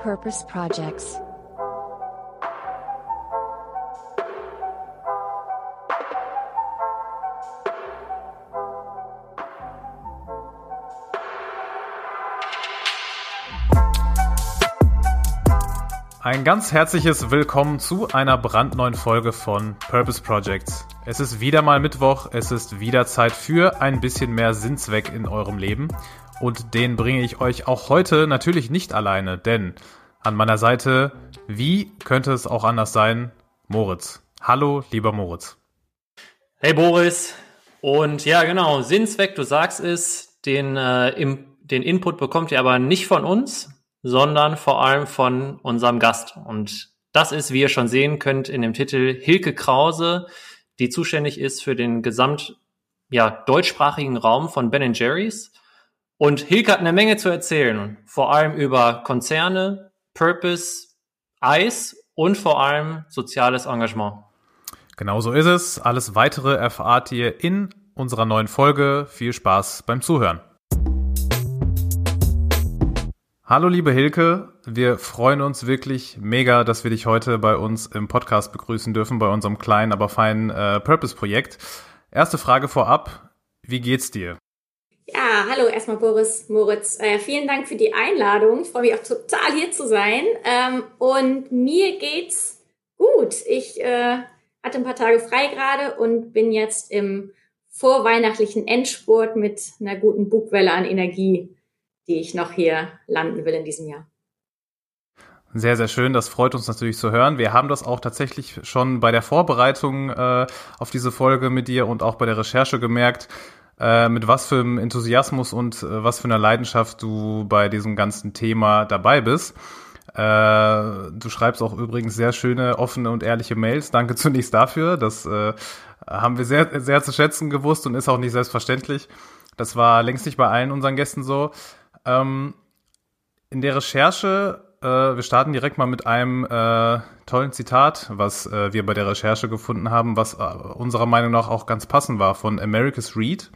Purpose Projects. Ein ganz herzliches Willkommen zu einer brandneuen Folge von Purpose Projects. Es ist wieder mal Mittwoch, es ist wieder Zeit für ein bisschen mehr Sinnzweck in eurem Leben. Und den bringe ich euch auch heute natürlich nicht alleine, denn an meiner Seite, wie könnte es auch anders sein, Moritz. Hallo, lieber Moritz. Hey Boris. Und ja, genau, Sinnzweck, du sagst es, den, äh, im, den Input bekommt ihr aber nicht von uns, sondern vor allem von unserem Gast. Und das ist, wie ihr schon sehen könnt, in dem Titel Hilke Krause, die zuständig ist für den gesamt ja, deutschsprachigen Raum von Ben Jerry's. Und Hilke hat eine Menge zu erzählen, vor allem über Konzerne, Purpose, Eis und vor allem soziales Engagement. Genau so ist es. Alles weitere erfahrt ihr in unserer neuen Folge. Viel Spaß beim Zuhören. Hallo liebe Hilke, wir freuen uns wirklich mega, dass wir dich heute bei uns im Podcast begrüßen dürfen, bei unserem kleinen, aber feinen äh, Purpose-Projekt. Erste Frage vorab, wie geht's dir? Ja, hallo erstmal Boris, Moritz. Äh, vielen Dank für die Einladung. Ich freue mich auch total hier zu sein. Ähm, und mir geht's gut. Ich äh, hatte ein paar Tage frei gerade und bin jetzt im vorweihnachtlichen Endspurt mit einer guten Bugwelle an Energie die ich noch hier landen will in diesem Jahr. Sehr, sehr schön. Das freut uns natürlich zu hören. Wir haben das auch tatsächlich schon bei der Vorbereitung äh, auf diese Folge mit dir und auch bei der Recherche gemerkt, äh, mit was für einem Enthusiasmus und äh, was für einer Leidenschaft du bei diesem ganzen Thema dabei bist. Äh, du schreibst auch übrigens sehr schöne, offene und ehrliche Mails. Danke zunächst dafür. Das äh, haben wir sehr, sehr zu schätzen gewusst und ist auch nicht selbstverständlich. Das war längst nicht bei allen unseren Gästen so. Ähm, in der Recherche, äh, wir starten direkt mal mit einem äh, tollen Zitat, was äh, wir bei der Recherche gefunden haben, was äh, unserer Meinung nach auch ganz passend war von Americus Reed,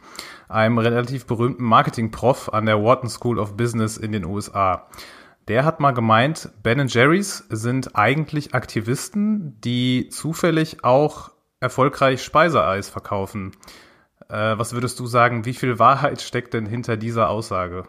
einem relativ berühmten Marketing-Prof an der Wharton School of Business in den USA. Der hat mal gemeint, Ben Jerry's sind eigentlich Aktivisten, die zufällig auch erfolgreich Speiseeis verkaufen. Äh, was würdest du sagen, wie viel Wahrheit steckt denn hinter dieser Aussage?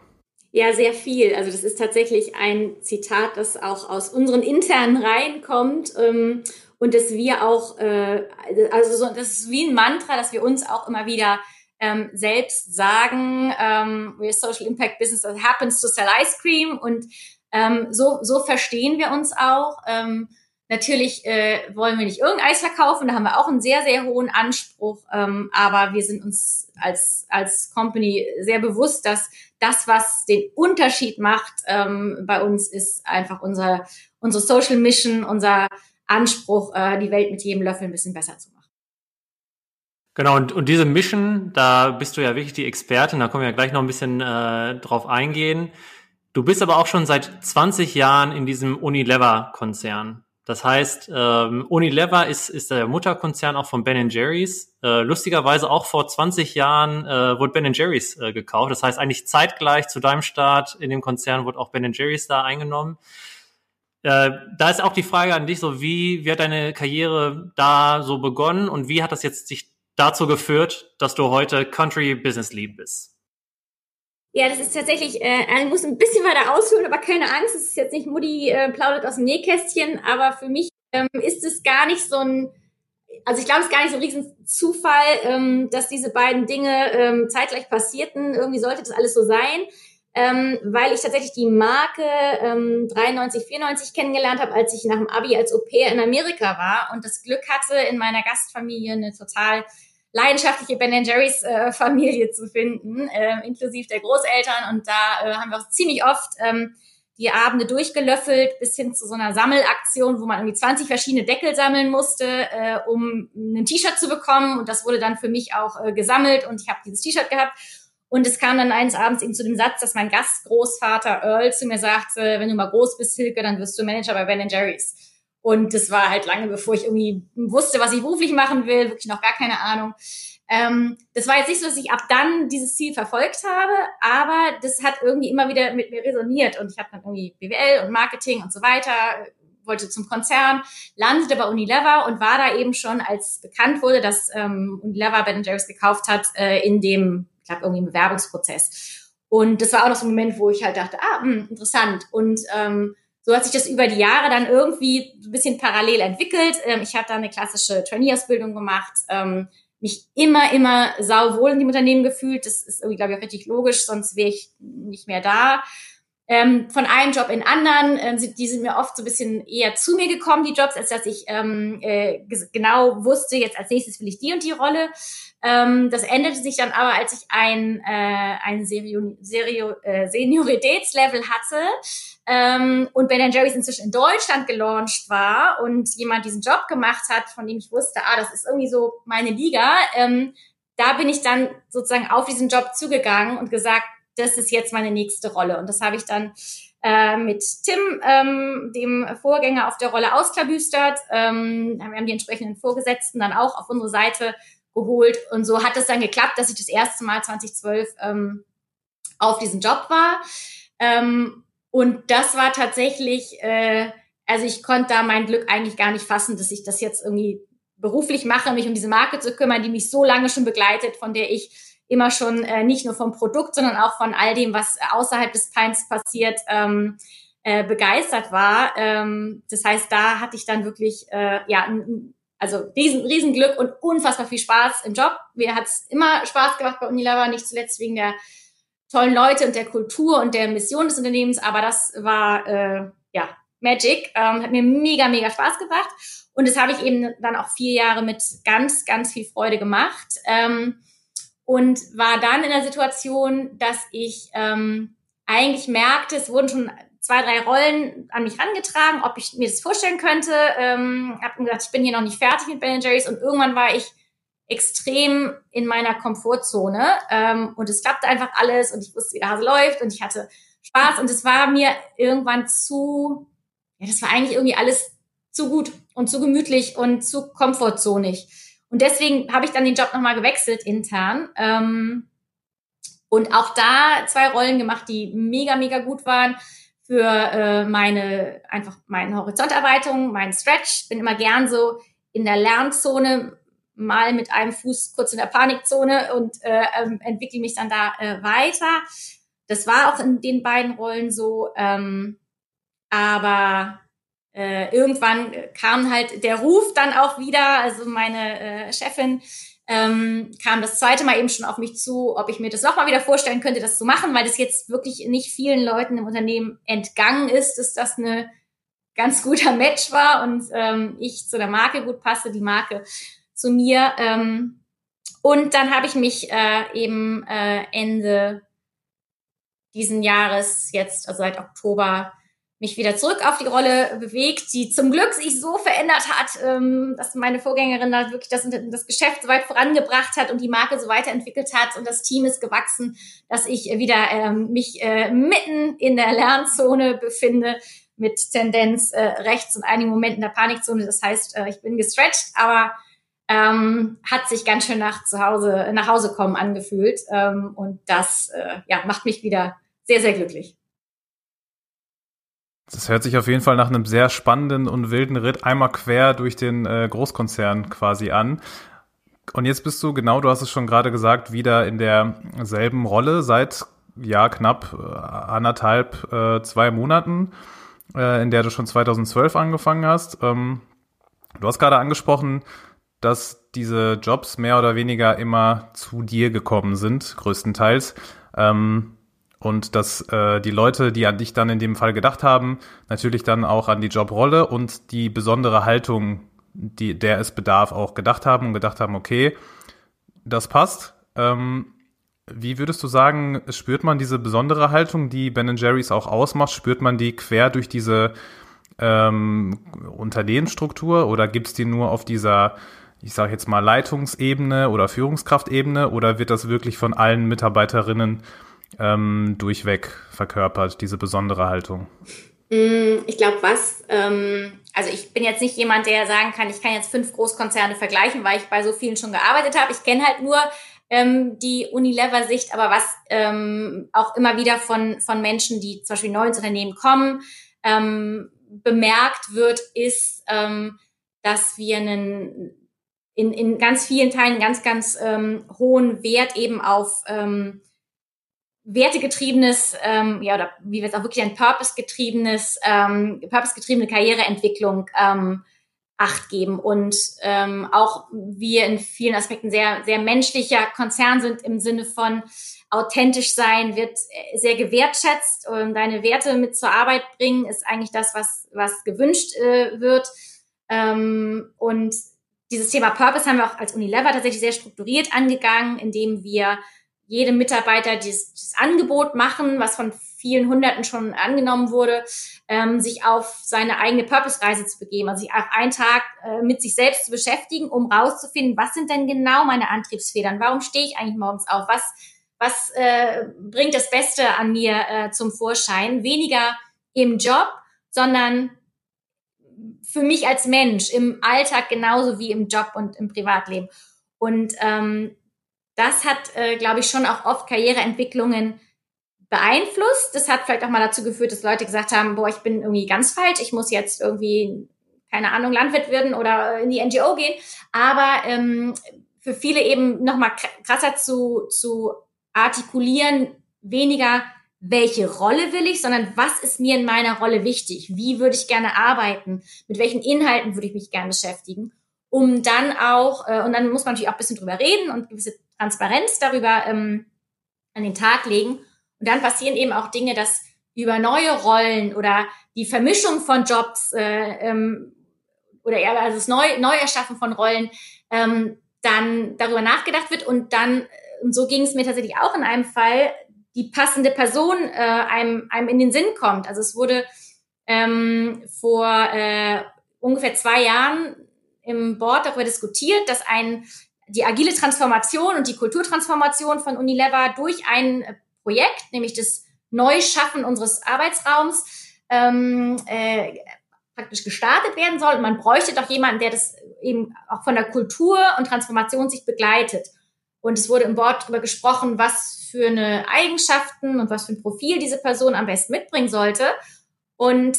Ja, sehr viel. Also das ist tatsächlich ein Zitat, das auch aus unseren internen Reihen kommt ähm, und dass wir auch, äh, also so, das ist wie ein Mantra, dass wir uns auch immer wieder ähm, selbst sagen, ähm, we're Social Impact Business that happens to sell ice cream und ähm, so, so verstehen wir uns auch. Ähm, Natürlich äh, wollen wir nicht irgendein Eis verkaufen, da haben wir auch einen sehr, sehr hohen Anspruch, ähm, aber wir sind uns als, als Company sehr bewusst, dass das, was den Unterschied macht ähm, bei uns, ist einfach unser, unsere Social Mission, unser Anspruch, äh, die Welt mit jedem Löffel ein bisschen besser zu machen. Genau, und, und diese Mission, da bist du ja wirklich die Expertin, da können wir ja gleich noch ein bisschen äh, drauf eingehen. Du bist aber auch schon seit 20 Jahren in diesem Unilever-Konzern. Das heißt, ähm, Unilever ist, ist der Mutterkonzern auch von Ben Jerry's. Äh, lustigerweise auch vor 20 Jahren äh, wurde Ben Jerry's äh, gekauft. Das heißt, eigentlich zeitgleich zu deinem Start in dem Konzern wurde auch Ben Jerry's da eingenommen. Äh, da ist auch die Frage an dich, so wie, wie hat deine Karriere da so begonnen und wie hat das jetzt sich dazu geführt, dass du heute Country Business Lead bist? Ja, das ist tatsächlich, äh, ich muss ein bisschen weiter ausholen, aber keine Angst, es ist jetzt nicht Mutti äh, plaudert aus dem Nähkästchen, aber für mich ähm, ist es gar nicht so ein, also ich glaube, es ist gar nicht so ein Riesenzufall, ähm, dass diese beiden Dinge ähm, zeitgleich passierten. Irgendwie sollte das alles so sein, ähm, weil ich tatsächlich die Marke ähm, 93, 94 kennengelernt habe, als ich nach dem Abi als Au pair in Amerika war und das Glück hatte, in meiner Gastfamilie eine total leidenschaftliche Ben Jerry's äh, Familie zu finden, äh, inklusive der Großeltern. Und da äh, haben wir auch ziemlich oft ähm, die Abende durchgelöffelt bis hin zu so einer Sammelaktion, wo man irgendwie 20 verschiedene Deckel sammeln musste, äh, um ein T-Shirt zu bekommen. Und das wurde dann für mich auch äh, gesammelt und ich habe dieses T-Shirt gehabt. Und es kam dann eines Abends eben zu dem Satz, dass mein Gastgroßvater Earl zu mir sagte, wenn du mal groß bist, Hilke, dann wirst du Manager bei Ben Jerry's. Und das war halt lange, bevor ich irgendwie wusste, was ich beruflich machen will, wirklich noch gar keine Ahnung. Ähm, das war jetzt nicht so, dass ich ab dann dieses Ziel verfolgt habe, aber das hat irgendwie immer wieder mit mir resoniert und ich habe dann irgendwie BWL und Marketing und so weiter, wollte zum Konzern, landete bei Unilever und war da eben schon, als bekannt wurde, dass ähm, Unilever Ben Jerry's gekauft hat, äh, in dem, ich glaube, irgendwie im Bewerbungsprozess. Und das war auch noch so ein Moment, wo ich halt dachte, ah, mh, hm, interessant. Und ähm, so hat sich das über die Jahre dann irgendwie ein bisschen parallel entwickelt. Ähm, ich habe da eine klassische Trainee-Ausbildung gemacht, ähm, mich immer, immer sauwohl in dem Unternehmen gefühlt. Das ist irgendwie, glaube ich, auch richtig logisch, sonst wäre ich nicht mehr da. Ähm, von einem Job in anderen, ähm, die sind mir oft so ein bisschen eher zu mir gekommen, die Jobs, als dass ich ähm, äh, genau wusste, jetzt als nächstes will ich die und die Rolle. Ähm, das änderte sich dann aber, als ich ein, äh, ein Serio, Serio, äh, Senioritätslevel hatte ähm, und Ben Jerry's inzwischen in Deutschland gelauncht war und jemand diesen Job gemacht hat, von dem ich wusste, ah, das ist irgendwie so meine Liga. Ähm, da bin ich dann sozusagen auf diesen Job zugegangen und gesagt, das ist jetzt meine nächste Rolle. Und das habe ich dann äh, mit Tim, ähm, dem Vorgänger auf der Rolle ausklabüstert. Ähm, wir haben die entsprechenden Vorgesetzten dann auch auf unsere Seite geholt. Und so hat es dann geklappt, dass ich das erste Mal 2012 ähm, auf diesem Job war. Ähm, und das war tatsächlich, äh, also ich konnte da mein Glück eigentlich gar nicht fassen, dass ich das jetzt irgendwie beruflich mache, mich um diese Marke zu kümmern, die mich so lange schon begleitet, von der ich immer schon äh, nicht nur vom Produkt, sondern auch von all dem, was außerhalb des Pines passiert, ähm, äh, begeistert war. Ähm, das heißt, da hatte ich dann wirklich äh, ja also riesen, riesen Glück und unfassbar viel Spaß im Job. Mir hat's immer Spaß gemacht bei Unilever, nicht zuletzt wegen der tollen Leute und der Kultur und der Mission des Unternehmens, aber das war äh, ja Magic, ähm, hat mir mega, mega Spaß gebracht und das habe ich eben dann auch vier Jahre mit ganz, ganz viel Freude gemacht ähm, und war dann in der Situation, dass ich ähm, eigentlich merkte, es wurden schon zwei, drei Rollen an mich rangetragen, ob ich mir das vorstellen könnte. Ähm, habe gesagt, ich bin hier noch nicht fertig mit Ben Jerry's und irgendwann war ich extrem in meiner Komfortzone ähm, und es klappte einfach alles und ich wusste, wie der Hase läuft und ich hatte Spaß und es war mir irgendwann zu, ja, das war eigentlich irgendwie alles zu gut und zu gemütlich und zu komfortzonig. Und deswegen habe ich dann den Job nochmal gewechselt intern. Ähm, und auch da zwei Rollen gemacht, die mega, mega gut waren für äh, meine einfach meine Horizonterweiterung, meinen Stretch. Bin immer gern so in der Lernzone, mal mit einem Fuß kurz in der Panikzone und äh, ähm, entwickle mich dann da äh, weiter. Das war auch in den beiden Rollen so. Ähm, aber äh, irgendwann kam halt der Ruf dann auch wieder. Also meine äh, Chefin ähm, kam das zweite Mal eben schon auf mich zu, ob ich mir das nochmal wieder vorstellen könnte, das zu machen, weil das jetzt wirklich nicht vielen Leuten im Unternehmen entgangen ist, dass das eine ganz guter Match war und ähm, ich zu der Marke gut passte, die Marke zu mir. Ähm, und dann habe ich mich äh, eben äh, Ende diesen Jahres, jetzt also seit Oktober, mich wieder zurück auf die Rolle bewegt, die zum Glück sich so verändert hat, ähm, dass meine Vorgängerin da wirklich das, das Geschäft so weit vorangebracht hat und die Marke so weiterentwickelt hat und das Team ist gewachsen, dass ich wieder ähm, mich äh, mitten in der Lernzone befinde mit Tendenz äh, rechts und einigen Momenten der Panikzone. Das heißt, äh, ich bin gestretched, aber ähm, hat sich ganz schön nach zu Hause, nach Hause kommen angefühlt. Ähm, und das äh, ja, macht mich wieder sehr, sehr glücklich. Das hört sich auf jeden Fall nach einem sehr spannenden und wilden Ritt einmal quer durch den äh, Großkonzern quasi an. Und jetzt bist du, genau, du hast es schon gerade gesagt, wieder in derselben Rolle seit ja knapp äh, anderthalb, äh, zwei Monaten, in der du schon 2012 angefangen hast. Ähm, du hast gerade angesprochen, dass diese Jobs mehr oder weniger immer zu dir gekommen sind, größtenteils. Ähm, und dass äh, die Leute, die an dich dann in dem Fall gedacht haben, natürlich dann auch an die Jobrolle und die besondere Haltung, die, der es bedarf, auch gedacht haben und gedacht haben, okay, das passt. Ähm, wie würdest du sagen, spürt man diese besondere Haltung, die Ben Jerry's auch ausmacht, spürt man die quer durch diese ähm, Unternehmensstruktur oder gibt's die nur auf dieser, ich sage jetzt mal, Leitungsebene oder Führungskraftebene oder wird das wirklich von allen Mitarbeiterinnen ähm, durchweg verkörpert, diese besondere Haltung? Mm, ich glaube, was, ähm, also ich bin jetzt nicht jemand, der sagen kann, ich kann jetzt fünf Großkonzerne vergleichen, weil ich bei so vielen schon gearbeitet habe. Ich kenne halt nur ähm, die Unilever-Sicht, aber was ähm, auch immer wieder von, von Menschen, die zum Beispiel neu ins Unternehmen kommen, ähm, bemerkt wird, ist, ähm, dass wir einen in, in ganz vielen Teilen ganz, ganz ähm, hohen Wert eben auf ähm, wertegetriebenes, ähm, ja, oder wie wir es auch wirklich ein purpose-getriebenes, ähm, purpose-getriebene Karriereentwicklung ähm, Acht geben und ähm, auch wir in vielen Aspekten sehr, sehr menschlicher Konzern sind im Sinne von authentisch sein, wird sehr gewertschätzt und deine Werte mit zur Arbeit bringen, ist eigentlich das, was, was gewünscht äh, wird. Ähm, und dieses Thema Purpose haben wir auch als Unilever tatsächlich sehr strukturiert angegangen, indem wir jedem Mitarbeiter dieses, dieses Angebot machen, was von vielen Hunderten schon angenommen wurde, ähm, sich auf seine eigene Purpose-Reise zu begeben, also sich auch einen Tag äh, mit sich selbst zu beschäftigen, um rauszufinden, was sind denn genau meine Antriebsfedern, warum stehe ich eigentlich morgens auf, was, was äh, bringt das Beste an mir äh, zum Vorschein, weniger im Job, sondern für mich als Mensch im Alltag genauso wie im Job und im Privatleben. Und ähm, das hat, äh, glaube ich, schon auch oft Karriereentwicklungen beeinflusst. Das hat vielleicht auch mal dazu geführt, dass Leute gesagt haben, boah, ich bin irgendwie ganz falsch, ich muss jetzt irgendwie, keine Ahnung, Landwirt werden oder in die NGO gehen. Aber ähm, für viele eben nochmal krasser zu, zu artikulieren, weniger welche Rolle will ich, sondern was ist mir in meiner Rolle wichtig? Wie würde ich gerne arbeiten? Mit welchen Inhalten würde ich mich gerne beschäftigen? Um dann auch, äh, und dann muss man natürlich auch ein bisschen drüber reden und gewisse Transparenz darüber ähm, an den Tag legen. Und dann passieren eben auch Dinge, dass über neue Rollen oder die Vermischung von Jobs äh, ähm, oder eher also das Neu Neuerschaffen von Rollen ähm, dann darüber nachgedacht wird und dann, und so ging es mir tatsächlich auch in einem Fall, die passende Person äh, einem, einem in den Sinn kommt. Also es wurde ähm, vor äh, ungefähr zwei Jahren im Board darüber diskutiert, dass ein die agile Transformation und die Kulturtransformation von Unilever durch ein Projekt, nämlich das Neuschaffen unseres Arbeitsraums, ähm, äh, praktisch gestartet werden soll. Und man bräuchte doch jemanden, der das eben auch von der Kultur und Transformation sich begleitet. Und es wurde im Board darüber gesprochen, was für eine Eigenschaften und was für ein Profil diese Person am besten mitbringen sollte. Und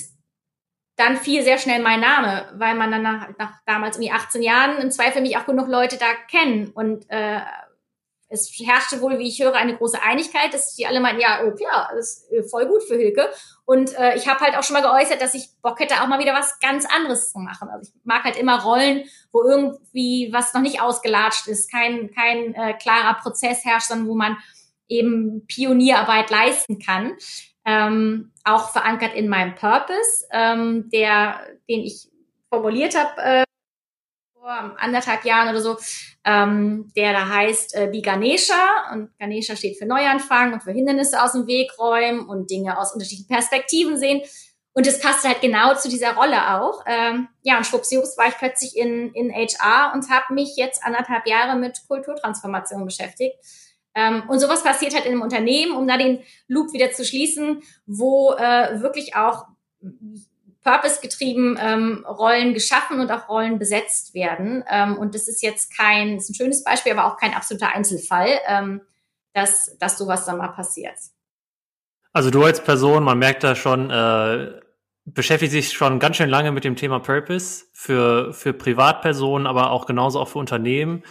dann fiel sehr schnell mein Name, weil man dann nach, nach damals irgendwie 18 Jahren im Zweifel mich auch genug Leute da kennen. Und äh, es herrschte wohl, wie ich höre, eine große Einigkeit, dass die alle meinten, ja, ja, das ist voll gut für Hilke. Und äh, ich habe halt auch schon mal geäußert, dass ich Bock hätte, auch mal wieder was ganz anderes zu machen. Also ich mag halt immer Rollen, wo irgendwie was noch nicht ausgelatscht ist, kein, kein äh, klarer Prozess herrscht, sondern wo man eben Pionierarbeit leisten kann ähm, auch verankert in meinem Purpose, ähm, der, den ich formuliert habe äh, vor anderthalb Jahren oder so, ähm, der da heißt äh, Be Ganesha und Ganesha steht für Neuanfang und für Hindernisse aus dem Weg räumen und Dinge aus unterschiedlichen Perspektiven sehen. Und das passt halt genau zu dieser Rolle auch. Ähm, ja, und schwuppsiwupps war ich plötzlich in, in HR und habe mich jetzt anderthalb Jahre mit Kulturtransformation beschäftigt. Ähm, und sowas passiert halt in einem Unternehmen, um da den Loop wieder zu schließen, wo äh, wirklich auch purpose-getrieben ähm, Rollen geschaffen und auch Rollen besetzt werden. Ähm, und das ist jetzt kein, ist ein schönes Beispiel, aber auch kein absoluter Einzelfall, ähm, dass, dass sowas dann mal passiert. Also du als Person, man merkt da schon, äh, beschäftigt sich schon ganz schön lange mit dem Thema Purpose für, für Privatpersonen, aber auch genauso auch für Unternehmen.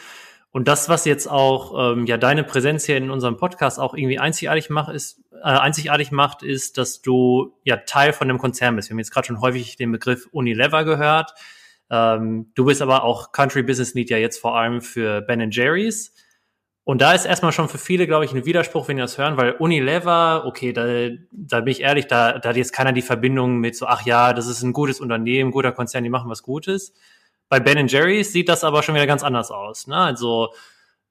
Und das, was jetzt auch ähm, ja deine Präsenz hier in unserem Podcast auch irgendwie einzigartig macht, ist äh, einzigartig macht, ist, dass du ja Teil von einem Konzern bist. Wir haben jetzt gerade schon häufig den Begriff Unilever gehört. Ähm, du bist aber auch Country Business Lead ja jetzt vor allem für Ben Jerry's. Und da ist erstmal schon für viele, glaube ich, ein Widerspruch, wenn die das hören, weil Unilever, okay, da, da bin ich ehrlich, da, da hat jetzt keiner die Verbindung mit so, ach ja, das ist ein gutes Unternehmen, guter Konzern, die machen was Gutes. Bei Ben Jerry's sieht das aber schon wieder ganz anders aus. Ne? Also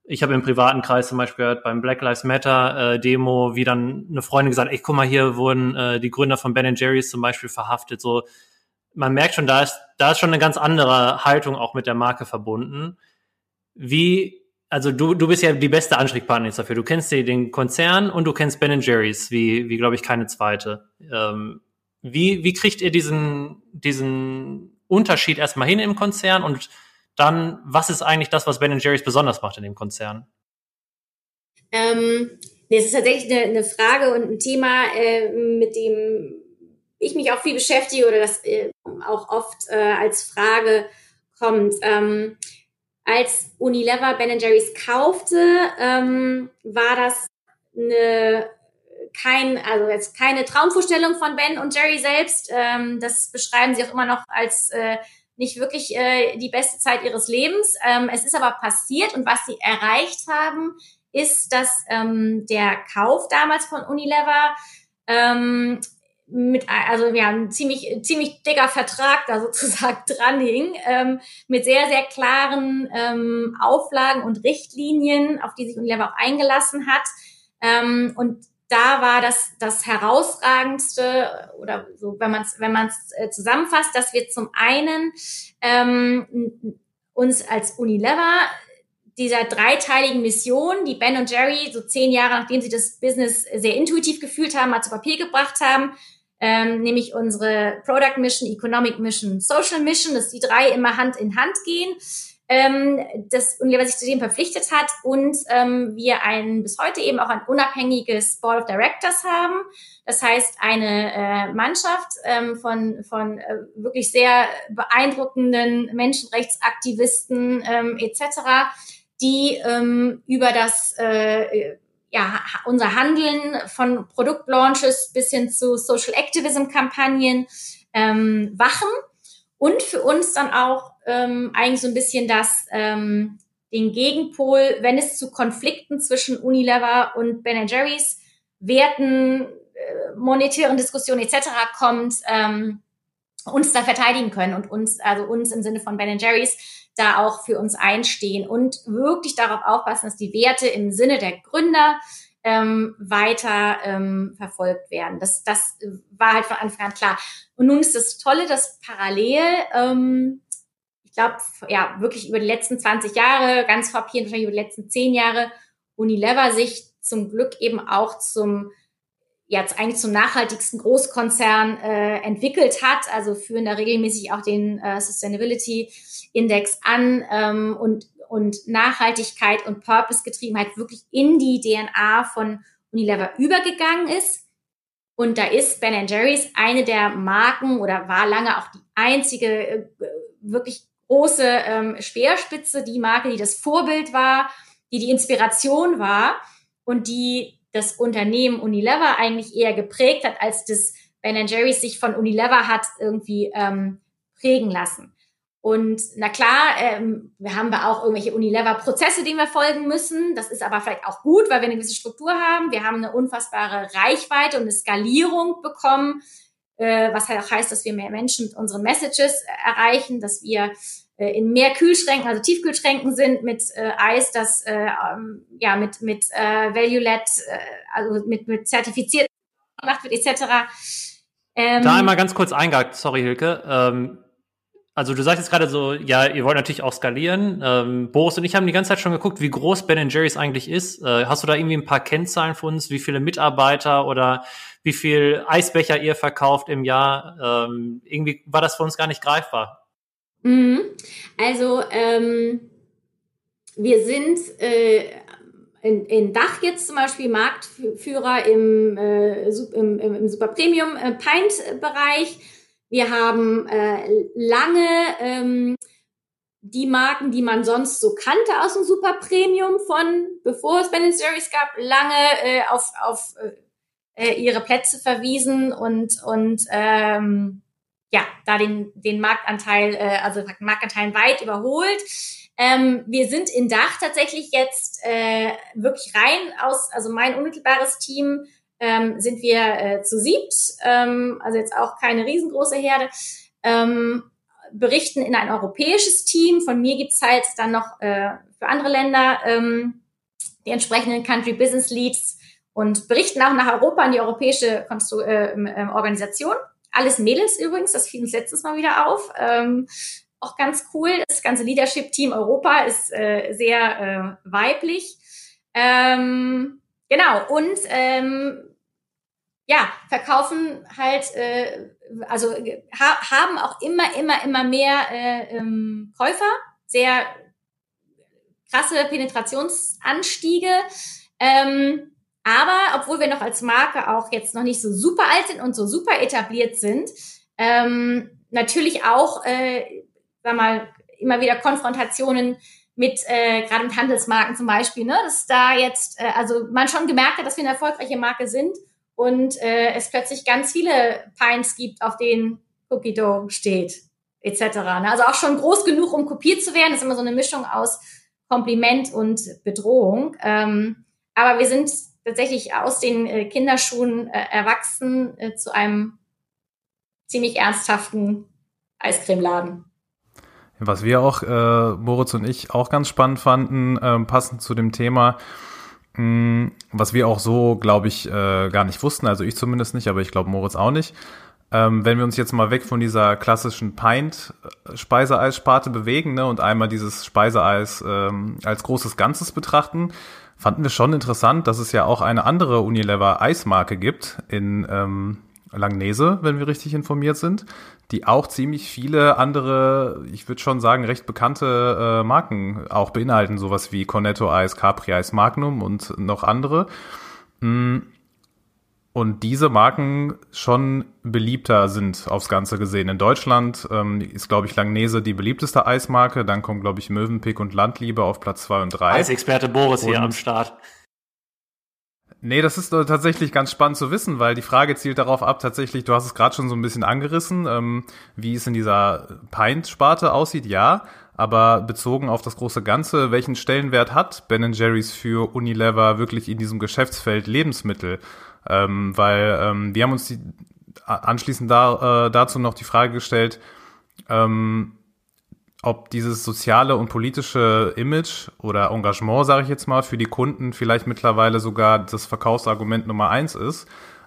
ich habe im privaten Kreis zum Beispiel gehört, beim Black Lives Matter äh, Demo, wie dann eine Freundin gesagt, ey, guck mal, hier wurden äh, die Gründer von Ben Jerry's zum Beispiel verhaftet. So, man merkt schon, da ist, da ist schon eine ganz andere Haltung auch mit der Marke verbunden. Wie, also du, du bist ja die beste Ansprechpartnerin dafür. Du kennst den Konzern und du kennst Ben Jerry's, wie, wie glaube ich, keine zweite. Ähm, wie, wie kriegt ihr diesen, diesen Unterschied erstmal hin im Konzern und dann, was ist eigentlich das, was Ben Jerry's besonders macht in dem Konzern? Ähm, das ist tatsächlich eine, eine Frage und ein Thema, äh, mit dem ich mich auch viel beschäftige oder das äh, auch oft äh, als Frage kommt. Ähm, als Unilever Ben Jerry's kaufte, ähm, war das eine kein, also jetzt keine Traumvorstellung von Ben und Jerry selbst. Ähm, das beschreiben sie auch immer noch als äh, nicht wirklich äh, die beste Zeit ihres Lebens. Ähm, es ist aber passiert und was sie erreicht haben, ist, dass ähm, der Kauf damals von Unilever ähm, mit, also ja, ein ziemlich, ziemlich dicker Vertrag da sozusagen dran hing, ähm, mit sehr, sehr klaren ähm, Auflagen und Richtlinien, auf die sich Unilever auch eingelassen hat. Ähm, und da war das das herausragendste oder so, wenn man es wenn man es äh, zusammenfasst, dass wir zum einen ähm, uns als Unilever dieser dreiteiligen Mission, die Ben und Jerry so zehn Jahre nachdem sie das Business sehr intuitiv gefühlt haben, mal zu Papier gebracht haben, ähm, nämlich unsere Product Mission, Economic Mission, Social Mission, dass die drei immer Hand in Hand gehen ähm, das dem verpflichtet hat und ähm, wir ein bis heute eben auch ein unabhängiges Board of Directors haben. Das heißt, eine äh, Mannschaft ähm, von, von äh, wirklich sehr beeindruckenden Menschenrechtsaktivisten ähm, etc., die ähm, über das äh, ja, unser Handeln von Produktlaunches bis hin zu Social Activism Kampagnen ähm, wachen und für uns dann auch ähm, eigentlich so ein bisschen das, ähm, den Gegenpol, wenn es zu Konflikten zwischen Unilever und Ben Jerry's Werten, äh, monetären Diskussionen etc. kommt, ähm, uns da verteidigen können und uns, also uns im Sinne von Ben Jerry's, da auch für uns einstehen und wirklich darauf aufpassen, dass die Werte im Sinne der Gründer ähm, weiter ähm, verfolgt werden. Das, das war halt von Anfang an klar. Und nun ist das Tolle, dass parallel ähm, glaube, ja, wirklich über die letzten 20 Jahre, ganz frappierend wahrscheinlich über die letzten 10 Jahre, Unilever sich zum Glück eben auch zum jetzt eigentlich zum nachhaltigsten Großkonzern äh, entwickelt hat. Also führen da regelmäßig auch den äh, Sustainability Index an ähm, und, und Nachhaltigkeit und Purpose-Getriebenheit wirklich in die DNA von Unilever übergegangen ist. Und da ist Ben Jerry's eine der Marken oder war lange auch die einzige äh, wirklich große ähm, Speerspitze, die Marke, die das Vorbild war, die die Inspiration war und die das Unternehmen Unilever eigentlich eher geprägt hat, als das Ben Jerry's sich von Unilever hat irgendwie ähm, prägen lassen. Und na klar, ähm, wir haben wir auch irgendwelche Unilever-Prozesse, denen wir folgen müssen. Das ist aber vielleicht auch gut, weil wir eine gewisse Struktur haben. Wir haben eine unfassbare Reichweite und eine Skalierung bekommen äh, was halt auch heißt, dass wir mehr Menschen mit unseren Messages erreichen, dass wir äh, in mehr Kühlschränken, also Tiefkühlschränken sind mit äh, Eis, das äh, ähm, ja mit mit äh, Value-led, äh, also mit mit zertifiziert gemacht wird etc. Ähm, da einmal ganz kurz eingehakt, sorry Hilke. Ähm, also du sagst jetzt gerade so, ja, ihr wollt natürlich auch skalieren. Ähm, Boris und ich haben die ganze Zeit schon geguckt, wie groß Ben Jerry's eigentlich ist. Äh, hast du da irgendwie ein paar Kennzahlen für uns, wie viele Mitarbeiter oder wie viel Eisbecher ihr verkauft im Jahr? Ähm, irgendwie war das für uns gar nicht greifbar. Mhm. Also ähm, wir sind äh, in, in Dach jetzt zum Beispiel Marktführer im, äh, im, im Super Premium äh, Pint Bereich wir haben äh, lange ähm, die Marken, die man sonst so kannte aus dem Super Premium von, bevor es Ben Jerry's gab, lange äh, auf, auf äh, ihre Plätze verwiesen und, und ähm, ja, da den, den Marktanteil, äh, also Marktanteil weit überholt. Ähm, wir sind in Dach tatsächlich jetzt äh, wirklich rein aus, also mein unmittelbares Team ähm, sind wir äh, zu siebt, ähm, also jetzt auch keine riesengroße Herde, ähm, berichten in ein europäisches Team. Von mir gibt's halt dann noch äh, für andere Länder ähm, die entsprechenden Country Business Leads und berichten auch nach Europa in die europäische Konstru äh, ähm, Organisation. Alles Mädels übrigens, das fiel uns letztes Mal wieder auf. Ähm, auch ganz cool. Das ganze Leadership-Team Europa ist äh, sehr äh, weiblich. Ähm, genau, und ähm, ja, verkaufen halt, äh, also ha haben auch immer, immer, immer mehr äh, ähm, Käufer, sehr krasse Penetrationsanstiege. Ähm, aber obwohl wir noch als Marke auch jetzt noch nicht so super alt sind und so super etabliert sind, ähm, natürlich auch, äh, sag mal, immer wieder Konfrontationen mit äh, gerade mit Handelsmarken zum Beispiel, ne, dass da jetzt, äh, also man schon gemerkt hat, dass wir eine erfolgreiche Marke sind und äh, es plötzlich ganz viele Pines gibt, auf denen Cookie Dough steht, etc. Ne? Also auch schon groß genug, um kopiert zu werden. Das ist immer so eine Mischung aus Kompliment und Bedrohung. Ähm, aber wir sind tatsächlich aus den äh, Kinderschuhen äh, erwachsen äh, zu einem ziemlich ernsthaften Eiscremeladen. Was wir auch, äh, Moritz und ich, auch ganz spannend fanden, äh, passend zu dem Thema, was wir auch so, glaube ich, äh, gar nicht wussten, also ich zumindest nicht, aber ich glaube Moritz auch nicht. Ähm, wenn wir uns jetzt mal weg von dieser klassischen Pint-Speiseeis-Sparte bewegen ne, und einmal dieses Speiseeis ähm, als großes Ganzes betrachten, fanden wir schon interessant, dass es ja auch eine andere Unilever-Eismarke gibt in ähm, Langnese, wenn wir richtig informiert sind, die auch ziemlich viele andere, ich würde schon sagen, recht bekannte äh, Marken auch beinhalten, sowas wie Cornetto Eis, Capri Eis Magnum und noch andere. Mm. Und diese Marken schon beliebter sind aufs Ganze gesehen. In Deutschland ähm, ist, glaube ich, Langnese die beliebteste Eismarke. Dann kommt, glaube ich, Mövenpick und Landliebe auf Platz zwei und drei. Als Experte Boris und hier am Start. Nee, das ist tatsächlich ganz spannend zu wissen, weil die Frage zielt darauf ab, tatsächlich, du hast es gerade schon so ein bisschen angerissen, ähm, wie es in dieser Pint-Sparte aussieht, ja, aber bezogen auf das große Ganze, welchen Stellenwert hat Ben Jerry's für Unilever wirklich in diesem Geschäftsfeld Lebensmittel? Ähm, weil ähm, wir haben uns die, anschließend da, äh, dazu noch die Frage gestellt, ähm, ob dieses soziale und politische Image oder Engagement, sage ich jetzt mal, für die Kunden vielleicht mittlerweile sogar das Verkaufsargument Nummer eins ist.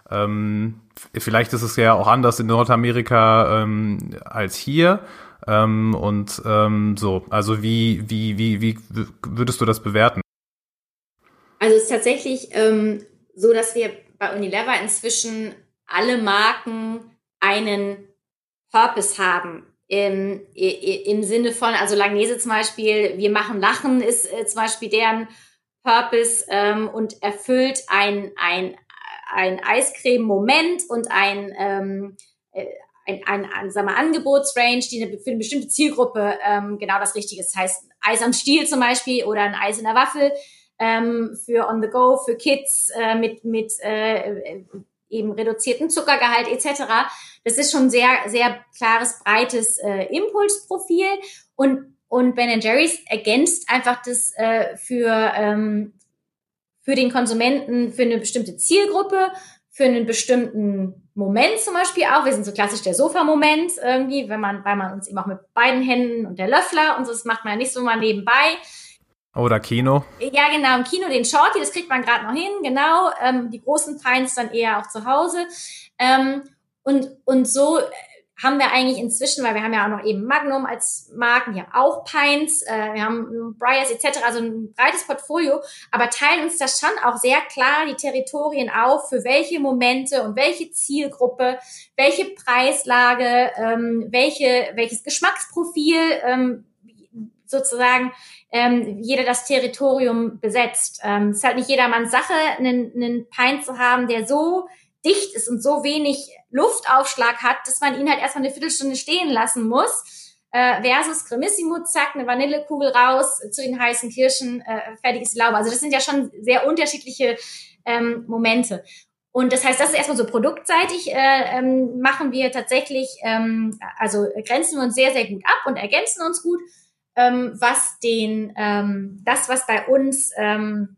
Ähm, vielleicht ist es ja auch anders in Nordamerika ähm, als hier. Ähm, und ähm, so, also wie, wie, wie, wie würdest du das bewerten? Also es ist tatsächlich ähm, so, dass wir bei Unilever inzwischen alle Marken einen Purpose haben im, im Sinne von, also Langnese zum Beispiel, wir machen Lachen ist äh, zum Beispiel deren Purpose ähm, und erfüllt ein, ein, ein Eiscreme-Moment und ein, ähm, äh, ein, ein, ein sagen wir, Angebotsrange, die eine, für eine bestimmte Zielgruppe ähm, genau das Richtige ist. Das heißt, Eis am Stiel zum Beispiel oder ein Eis in der Waffel ähm, für On the Go, für Kids äh, mit, mit äh, eben reduzierten Zuckergehalt etc. Das ist schon sehr, sehr klares, breites äh, Impulsprofil und und Ben Jerry's ergänzt einfach das äh, für ähm, für den Konsumenten, für eine bestimmte Zielgruppe, für einen bestimmten Moment zum Beispiel auch. Wir sind so klassisch der Sofa-Moment irgendwie, wenn man, weil man uns eben auch mit beiden Händen und der Löffler und so, das macht man ja nicht so mal nebenbei. Oder Kino. Ja, genau, im Kino den Shorty, das kriegt man gerade noch hin, genau. Ähm, die großen Pints dann eher auch zu Hause. Ähm, und, und so haben wir eigentlich inzwischen, weil wir haben ja auch noch eben Magnum als Marken, ja auch Pints, äh, wir haben Briars etc., also ein breites Portfolio, aber teilen uns das schon auch sehr klar die Territorien auf, für welche Momente und welche Zielgruppe, welche Preislage, ähm, welche, welches Geschmacksprofil ähm, sozusagen ähm, jeder das Territorium besetzt. Ähm, es ist halt nicht jedermanns Sache, einen, einen Pint zu haben, der so dicht ist und so wenig Luftaufschlag hat, dass man ihn halt erstmal eine Viertelstunde stehen lassen muss. Äh, versus Cremissimo, zack, eine Vanillekugel raus, zu den heißen Kirschen, äh, fertig ist die Laube. Also das sind ja schon sehr unterschiedliche ähm, Momente. Und das heißt, das ist erstmal so produktseitig, äh, ähm, machen wir tatsächlich, ähm, also grenzen wir uns sehr, sehr gut ab und ergänzen uns gut ähm, was den, ähm, das, was bei uns ähm,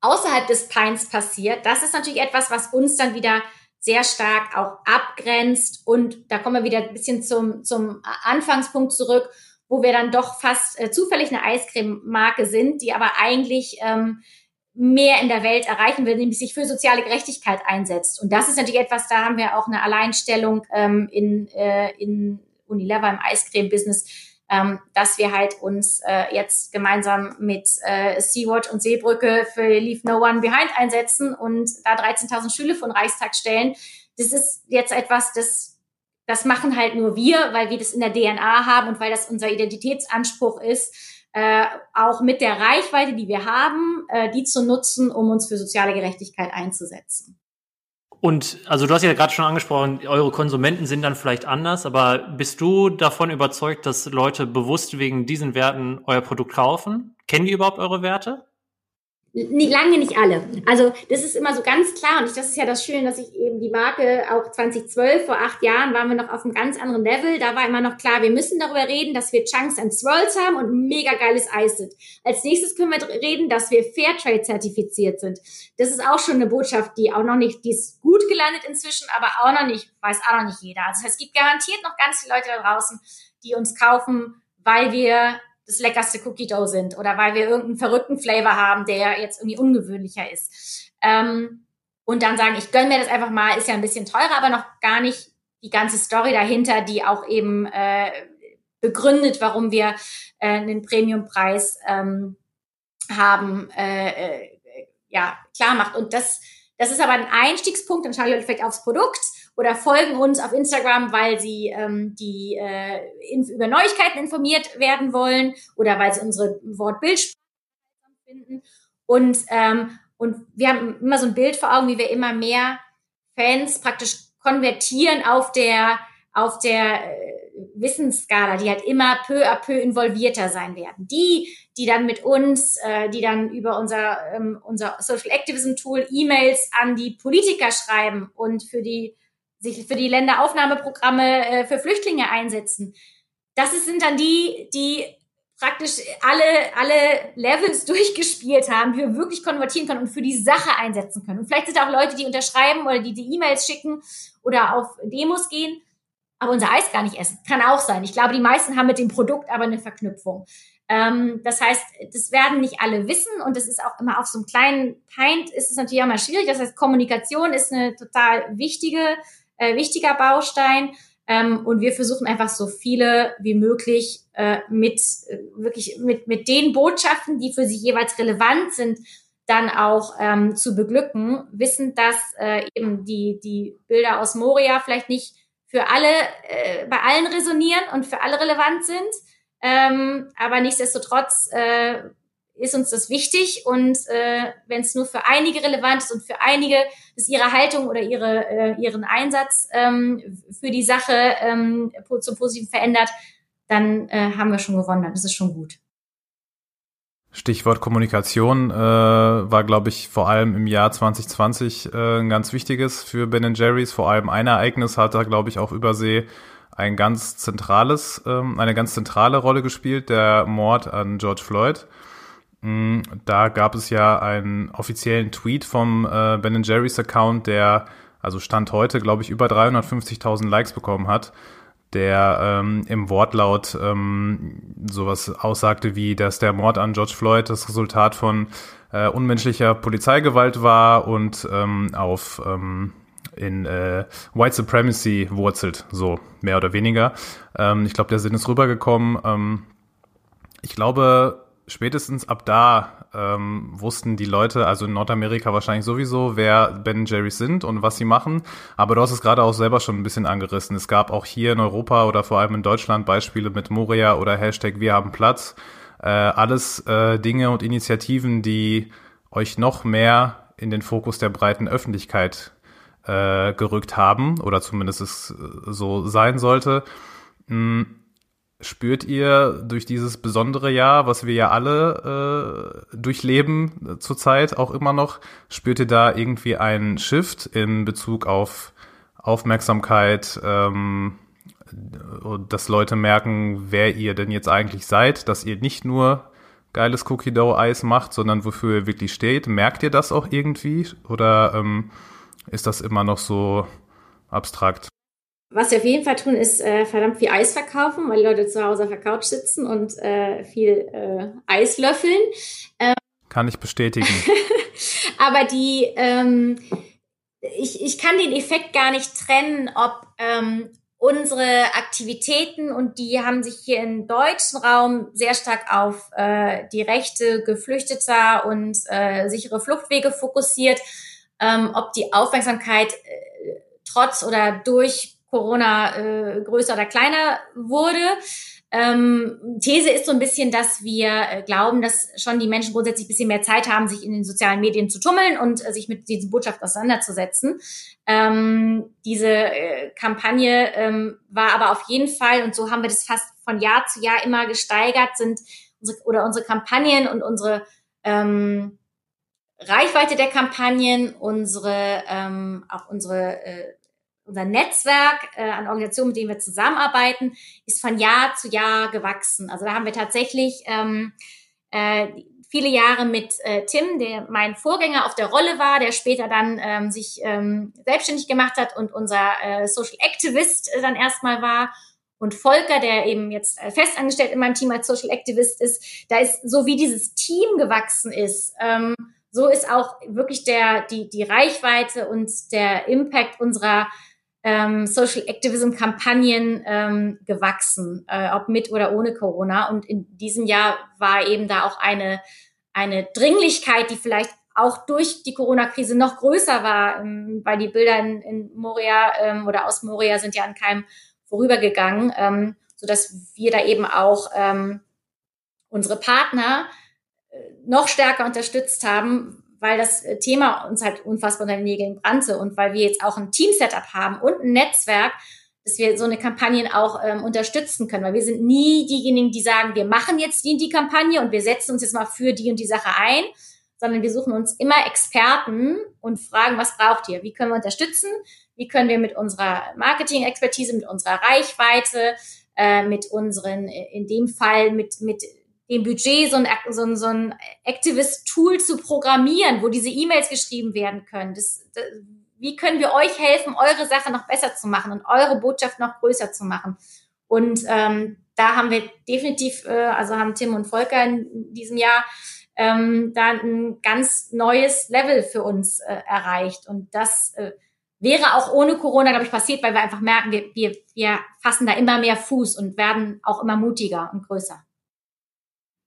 außerhalb des Pines passiert, das ist natürlich etwas, was uns dann wieder sehr stark auch abgrenzt. Und da kommen wir wieder ein bisschen zum, zum Anfangspunkt zurück, wo wir dann doch fast äh, zufällig eine Eiscreme-Marke sind, die aber eigentlich ähm, mehr in der Welt erreichen will, nämlich sich für soziale Gerechtigkeit einsetzt. Und das ist natürlich etwas, da haben wir auch eine Alleinstellung ähm, in, äh, in Unilever im Eiscreme-Business, ähm, dass wir halt uns äh, jetzt gemeinsam mit äh, Sea-Watch und Seebrücke für Leave No One Behind einsetzen und da 13.000 Schüler von Reichstag stellen. Das ist jetzt etwas, das das machen halt nur wir, weil wir das in der DNA haben und weil das unser Identitätsanspruch ist, äh, auch mit der Reichweite, die wir haben, äh, die zu nutzen, um uns für soziale Gerechtigkeit einzusetzen. Und also du hast ja gerade schon angesprochen, eure Konsumenten sind dann vielleicht anders, aber bist du davon überzeugt, dass Leute bewusst wegen diesen Werten euer Produkt kaufen? Kennen die überhaupt eure Werte? Lange nicht alle. Also das ist immer so ganz klar und ich, das ist ja das Schöne, dass ich eben die Marke auch 2012, vor acht Jahren, waren wir noch auf einem ganz anderen Level. Da war immer noch klar, wir müssen darüber reden, dass wir Chunks and Swirls haben und mega geiles Eis sind. Als nächstes können wir reden, dass wir Fairtrade zertifiziert sind. Das ist auch schon eine Botschaft, die auch noch nicht, die ist gut gelandet inzwischen, aber auch noch nicht, weiß auch noch nicht jeder. Also es gibt garantiert noch ganz viele Leute da draußen, die uns kaufen, weil wir das leckerste Cookie Dough sind oder weil wir irgendeinen verrückten Flavor haben, der jetzt irgendwie ungewöhnlicher ist. Ähm, und dann sagen, ich gönn mir das einfach mal, ist ja ein bisschen teurer, aber noch gar nicht die ganze Story dahinter, die auch eben äh, begründet, warum wir äh, einen Premiumpreis ähm, haben, äh, äh, ja, klar macht. Und das, das ist aber ein Einstiegspunkt, dann schaue ich vielleicht aufs Produkt oder folgen uns auf Instagram, weil sie ähm, die äh, über Neuigkeiten informiert werden wollen oder weil sie unsere Wortbildsprache finden. Und, ähm, und wir haben immer so ein Bild vor Augen, wie wir immer mehr Fans praktisch konvertieren auf der auf der äh, Wissensskala, die halt immer peu à peu involvierter sein werden. Die, die dann mit uns, äh, die dann über unser, ähm, unser Social Activism Tool E-Mails an die Politiker schreiben und für die sich für die Länderaufnahmeprogramme äh, für Flüchtlinge einsetzen. Das sind dann die, die praktisch alle, alle Levels durchgespielt haben, die wir wirklich konvertieren können und für die Sache einsetzen können. Und vielleicht sind auch Leute, die unterschreiben oder die die E-Mails schicken oder auf Demos gehen, aber unser Eis gar nicht essen. Kann auch sein. Ich glaube, die meisten haben mit dem Produkt aber eine Verknüpfung. Ähm, das heißt, das werden nicht alle wissen und das ist auch immer auf so einem kleinen Pint ist es natürlich auch mal schwierig. Das heißt, Kommunikation ist eine total wichtige äh, wichtiger Baustein. Ähm, und wir versuchen einfach so viele wie möglich äh, mit äh, wirklich mit mit den Botschaften, die für sie jeweils relevant sind, dann auch ähm, zu beglücken, wissen, dass äh, eben die die Bilder aus Moria vielleicht nicht für alle äh, bei allen resonieren und für alle relevant sind, ähm, aber nichtsdestotrotz äh, ist uns das wichtig und äh, wenn es nur für einige relevant ist und für einige ist ihre Haltung oder ihre, äh, ihren Einsatz ähm, für die Sache ähm, zum Positiven verändert, dann äh, haben wir schon gewonnen, das ist schon gut. Stichwort Kommunikation äh, war, glaube ich, vor allem im Jahr 2020 äh, ein ganz wichtiges für Ben Jerry's. Vor allem ein Ereignis hat da, glaube ich, auch übersee ein ganz zentrales, ähm, eine ganz zentrale Rolle gespielt, der Mord an George Floyd. Mm, da gab es ja einen offiziellen Tweet vom äh, Ben Jerry's Account, der also Stand heute, glaube ich, über 350.000 Likes bekommen hat, der ähm, im Wortlaut ähm, sowas aussagte wie, dass der Mord an George Floyd das Resultat von äh, unmenschlicher Polizeigewalt war und ähm, auf ähm, in äh, White Supremacy wurzelt, so mehr oder weniger. Ähm, ich glaube, der Sinn ist rübergekommen. Ähm, ich glaube, spätestens ab da ähm, wussten die Leute, also in Nordamerika wahrscheinlich sowieso, wer Ben Jerry's sind und was sie machen. Aber du hast es gerade auch selber schon ein bisschen angerissen. Es gab auch hier in Europa oder vor allem in Deutschland Beispiele mit Moria oder Hashtag Wir haben Platz. Äh, alles äh, Dinge und Initiativen, die euch noch mehr in den Fokus der breiten Öffentlichkeit äh, gerückt haben oder zumindest es äh, so sein sollte. Hm spürt ihr durch dieses besondere Jahr, was wir ja alle äh, durchleben äh, zurzeit auch immer noch, spürt ihr da irgendwie einen Shift in Bezug auf Aufmerksamkeit, ähm, dass Leute merken, wer ihr denn jetzt eigentlich seid, dass ihr nicht nur geiles Cookie Dough Eis macht, sondern wofür ihr wirklich steht. Merkt ihr das auch irgendwie oder ähm, ist das immer noch so abstrakt? Was wir auf jeden Fall tun, ist äh, verdammt viel Eis verkaufen, weil die Leute zu Hause auf der Couch sitzen und äh, viel äh, Eis löffeln. Ähm, kann ich bestätigen. aber die, ähm, ich, ich kann den Effekt gar nicht trennen, ob ähm, unsere Aktivitäten und die haben sich hier im deutschen Raum sehr stark auf äh, die Rechte Geflüchteter und äh, sichere Fluchtwege fokussiert. Ähm, ob die Aufmerksamkeit äh, trotz oder durch Corona äh, größer oder kleiner wurde. Ähm, These ist so ein bisschen, dass wir äh, glauben, dass schon die Menschen grundsätzlich ein bisschen mehr Zeit haben, sich in den sozialen Medien zu tummeln und äh, sich mit diesen Botschaften auseinanderzusetzen. Ähm, diese äh, Kampagne ähm, war aber auf jeden Fall, und so haben wir das fast von Jahr zu Jahr immer gesteigert, sind unsere, oder unsere Kampagnen und unsere ähm, Reichweite der Kampagnen, unsere ähm, auch unsere äh, unser Netzwerk äh, an Organisationen, mit denen wir zusammenarbeiten, ist von Jahr zu Jahr gewachsen. Also da haben wir tatsächlich ähm, äh, viele Jahre mit äh, Tim, der mein Vorgänger auf der Rolle war, der später dann ähm, sich ähm, selbstständig gemacht hat und unser äh, Social Activist äh, dann erstmal war. Und Volker, der eben jetzt äh, festangestellt in meinem Team als Social Activist ist, da ist so wie dieses Team gewachsen ist, ähm, so ist auch wirklich der die die Reichweite und der Impact unserer ähm, Social Activism Kampagnen ähm, gewachsen, äh, ob mit oder ohne Corona. Und in diesem Jahr war eben da auch eine, eine Dringlichkeit, die vielleicht auch durch die Corona-Krise noch größer war, ähm, weil die Bilder in, in Moria ähm, oder aus Moria sind ja an keinem vorübergegangen, ähm, so dass wir da eben auch ähm, unsere Partner äh, noch stärker unterstützt haben, weil das äh, Thema uns halt unfassbar unter den Nägeln brannte und weil wir jetzt auch ein Team-Setup haben und ein Netzwerk, dass wir so eine Kampagne auch ähm, unterstützen können, weil wir sind nie diejenigen, die sagen, wir machen jetzt die und die Kampagne und wir setzen uns jetzt mal für die und die Sache ein, sondern wir suchen uns immer Experten und fragen, was braucht ihr? Wie können wir unterstützen? Wie können wir mit unserer Marketing-Expertise, mit unserer Reichweite, äh, mit unseren, äh, in dem Fall mit, mit dem Budget so ein, so ein, so ein Activist-Tool zu programmieren, wo diese E-Mails geschrieben werden können. Das, das, wie können wir euch helfen, eure Sache noch besser zu machen und eure Botschaft noch größer zu machen? Und ähm, da haben wir definitiv, äh, also haben Tim und Volker in diesem Jahr ähm, da ein ganz neues Level für uns äh, erreicht. Und das äh, wäre auch ohne Corona, glaube ich, passiert, weil wir einfach merken, wir, wir, wir fassen da immer mehr Fuß und werden auch immer mutiger und größer.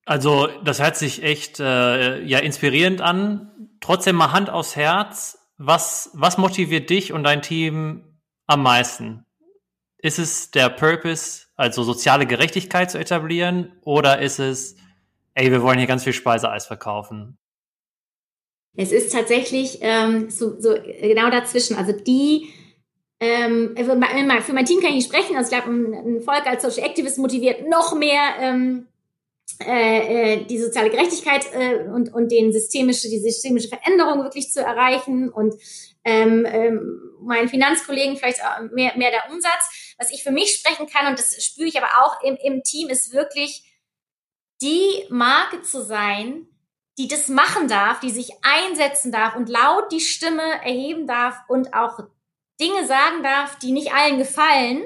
Also, das hört sich echt äh, ja inspirierend an. Trotzdem mal Hand aufs Herz. Was, was motiviert dich und dein Team am meisten? Ist es der Purpose, also soziale Gerechtigkeit zu etablieren, oder ist es, ey, wir wollen hier ganz viel Speiseeis verkaufen? Es ist tatsächlich ähm, so, so genau dazwischen. Also die ähm, für mein Team kann ich nicht sprechen. Also ich glaube, ein Volk als Social Activist motiviert noch mehr ähm, äh, äh, die soziale Gerechtigkeit äh, und, und den systemische, die systemische Veränderung wirklich zu erreichen und ähm, ähm, meinen Finanzkollegen vielleicht mehr, mehr der Umsatz. Was ich für mich sprechen kann, und das spüre ich aber auch im, im Team, ist wirklich die Marke zu sein, die das machen darf, die sich einsetzen darf und laut die Stimme erheben darf und auch Dinge sagen darf, die nicht allen gefallen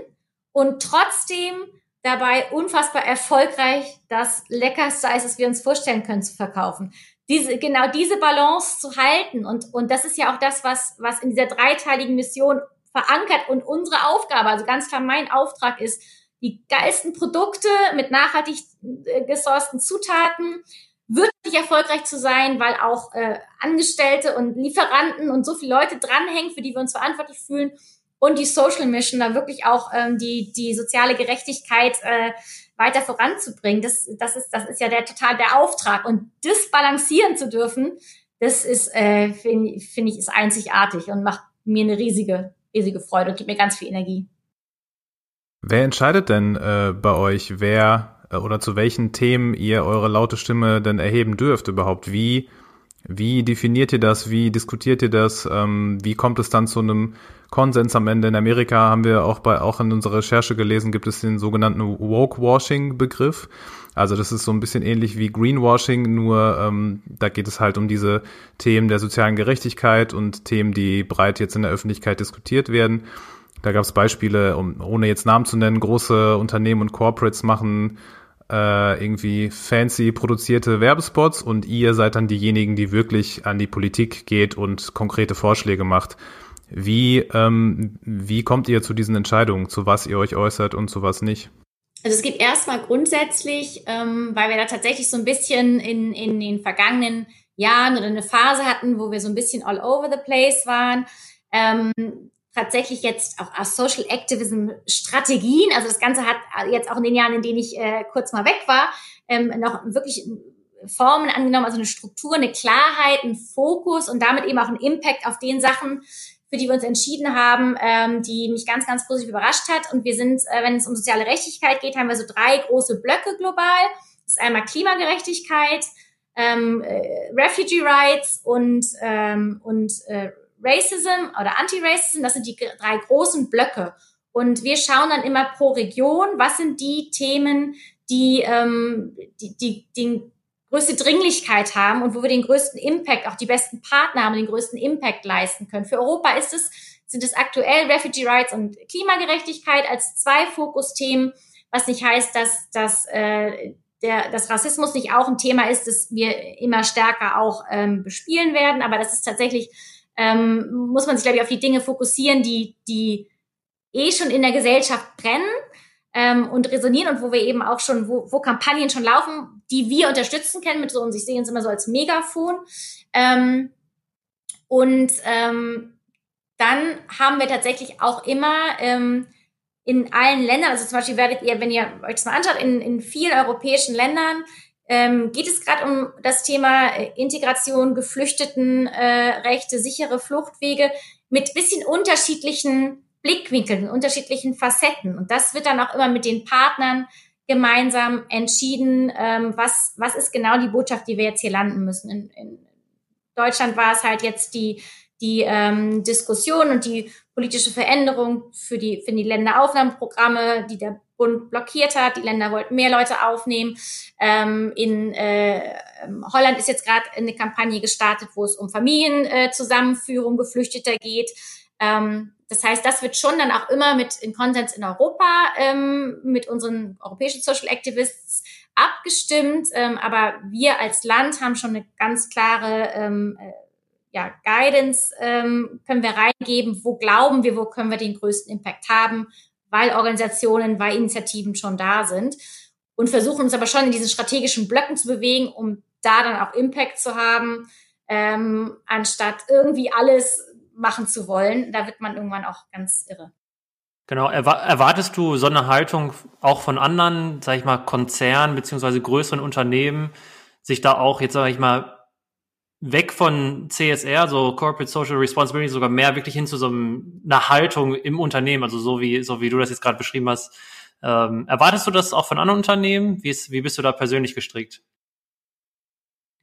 und trotzdem dabei unfassbar erfolgreich das leckerste Eis, das wir uns vorstellen können, zu verkaufen. Diese, genau diese Balance zu halten und, und das ist ja auch das, was, was in dieser dreiteiligen Mission verankert und unsere Aufgabe, also ganz klar mein Auftrag ist, die geilsten Produkte mit nachhaltig äh, gesourcten Zutaten wirklich erfolgreich zu sein, weil auch äh, Angestellte und Lieferanten und so viele Leute dranhängen, für die wir uns verantwortlich fühlen und die Social Mission, da wirklich auch ähm, die, die soziale Gerechtigkeit äh, weiter voranzubringen. Das, das, ist, das ist ja der total der Auftrag. Und das balancieren zu dürfen, das ist, äh, finde find ich, ist einzigartig und macht mir eine riesige, riesige Freude und gibt mir ganz viel Energie. Wer entscheidet denn äh, bei euch, wer äh, oder zu welchen Themen ihr eure laute Stimme denn erheben dürft überhaupt? Wie, wie definiert ihr das? Wie diskutiert ihr das? Ähm, wie kommt es dann zu einem Konsens am Ende. In Amerika haben wir auch bei, auch in unserer Recherche gelesen, gibt es den sogenannten Woke-Washing-Begriff. Also das ist so ein bisschen ähnlich wie Greenwashing, nur ähm, da geht es halt um diese Themen der sozialen Gerechtigkeit und Themen, die breit jetzt in der Öffentlichkeit diskutiert werden. Da gab es Beispiele, um, ohne jetzt Namen zu nennen, große Unternehmen und Corporates machen äh, irgendwie fancy produzierte Werbespots und ihr seid dann diejenigen, die wirklich an die Politik geht und konkrete Vorschläge macht Wie, ähm, wie kommt ihr zu diesen Entscheidungen, zu was ihr euch äußert und zu was nicht? Also es geht erstmal grundsätzlich, ähm, weil wir da tatsächlich so ein bisschen in, in den vergangenen Jahren oder eine Phase hatten, wo wir so ein bisschen all over the place waren. Ähm, tatsächlich jetzt auch aus Social Activism Strategien, also das Ganze hat jetzt auch in den Jahren, in denen ich äh, kurz mal weg war, ähm, noch wirklich Formen angenommen, also eine Struktur, eine Klarheit, ein Fokus und damit eben auch ein Impact auf den Sachen, für die wir uns entschieden haben, ähm, die mich ganz, ganz positiv überrascht hat. Und wir sind, äh, wenn es um soziale Gerechtigkeit geht, haben wir so drei große Blöcke global. Das ist einmal Klimagerechtigkeit, ähm, äh, Refugee Rights und, ähm, und äh, Racism oder Anti-Racism. Das sind die drei großen Blöcke. Und wir schauen dann immer pro Region, was sind die Themen, die, ähm, die, die, die größte Dringlichkeit haben und wo wir den größten Impact, auch die besten Partner haben, den größten Impact leisten können. Für Europa ist es, sind es aktuell Refugee Rights und Klimagerechtigkeit als zwei Fokusthemen, was nicht heißt, dass, dass äh, der, dass Rassismus nicht auch ein Thema ist, das wir immer stärker auch ähm, bespielen werden, aber das ist tatsächlich, ähm, muss man sich, glaube ich, auf die Dinge fokussieren, die, die eh schon in der Gesellschaft brennen ähm, und resonieren und wo wir eben auch schon, wo, wo Kampagnen schon laufen, die wir unterstützen können mit so, und ich sehe uns immer so als Megafon. Ähm, und ähm, dann haben wir tatsächlich auch immer ähm, in allen Ländern, also zum Beispiel werdet ihr, wenn ihr euch das mal anschaut, in, in vielen europäischen Ländern ähm, geht es gerade um das Thema äh, Integration, Geflüchtetenrechte, äh, sichere Fluchtwege mit bisschen unterschiedlichen Blickwinkeln, unterschiedlichen Facetten. Und das wird dann auch immer mit den Partnern gemeinsam entschieden, ähm, was, was ist genau die Botschaft, die wir jetzt hier landen müssen. In, in Deutschland war es halt jetzt die, die ähm, Diskussion und die politische Veränderung für die, für die Länderaufnahmeprogramme, die der Bund blockiert hat. Die Länder wollten mehr Leute aufnehmen. Ähm, in äh, Holland ist jetzt gerade eine Kampagne gestartet, wo es um Familienzusammenführung äh, Geflüchteter geht. Ähm, das heißt, das wird schon dann auch immer mit in Konsens in Europa ähm, mit unseren europäischen Social Activists abgestimmt. Ähm, aber wir als Land haben schon eine ganz klare ähm, äh, ja, Guidance ähm, können wir reingeben. Wo glauben wir, wo können wir den größten Impact haben, weil Organisationen, weil Initiativen schon da sind und versuchen uns aber schon in diesen strategischen Blöcken zu bewegen, um da dann auch Impact zu haben, ähm, anstatt irgendwie alles machen zu wollen. Da wird man irgendwann auch ganz irre. Genau, erwartest du so eine Haltung auch von anderen, sag ich mal, Konzernen beziehungsweise größeren Unternehmen, sich da auch jetzt, sag ich mal, weg von CSR, so Corporate Social Responsibility, sogar mehr wirklich hin zu so einer Haltung im Unternehmen, also so wie, so wie du das jetzt gerade beschrieben hast. Ähm, erwartest du das auch von anderen Unternehmen? Wie, ist, wie bist du da persönlich gestrickt?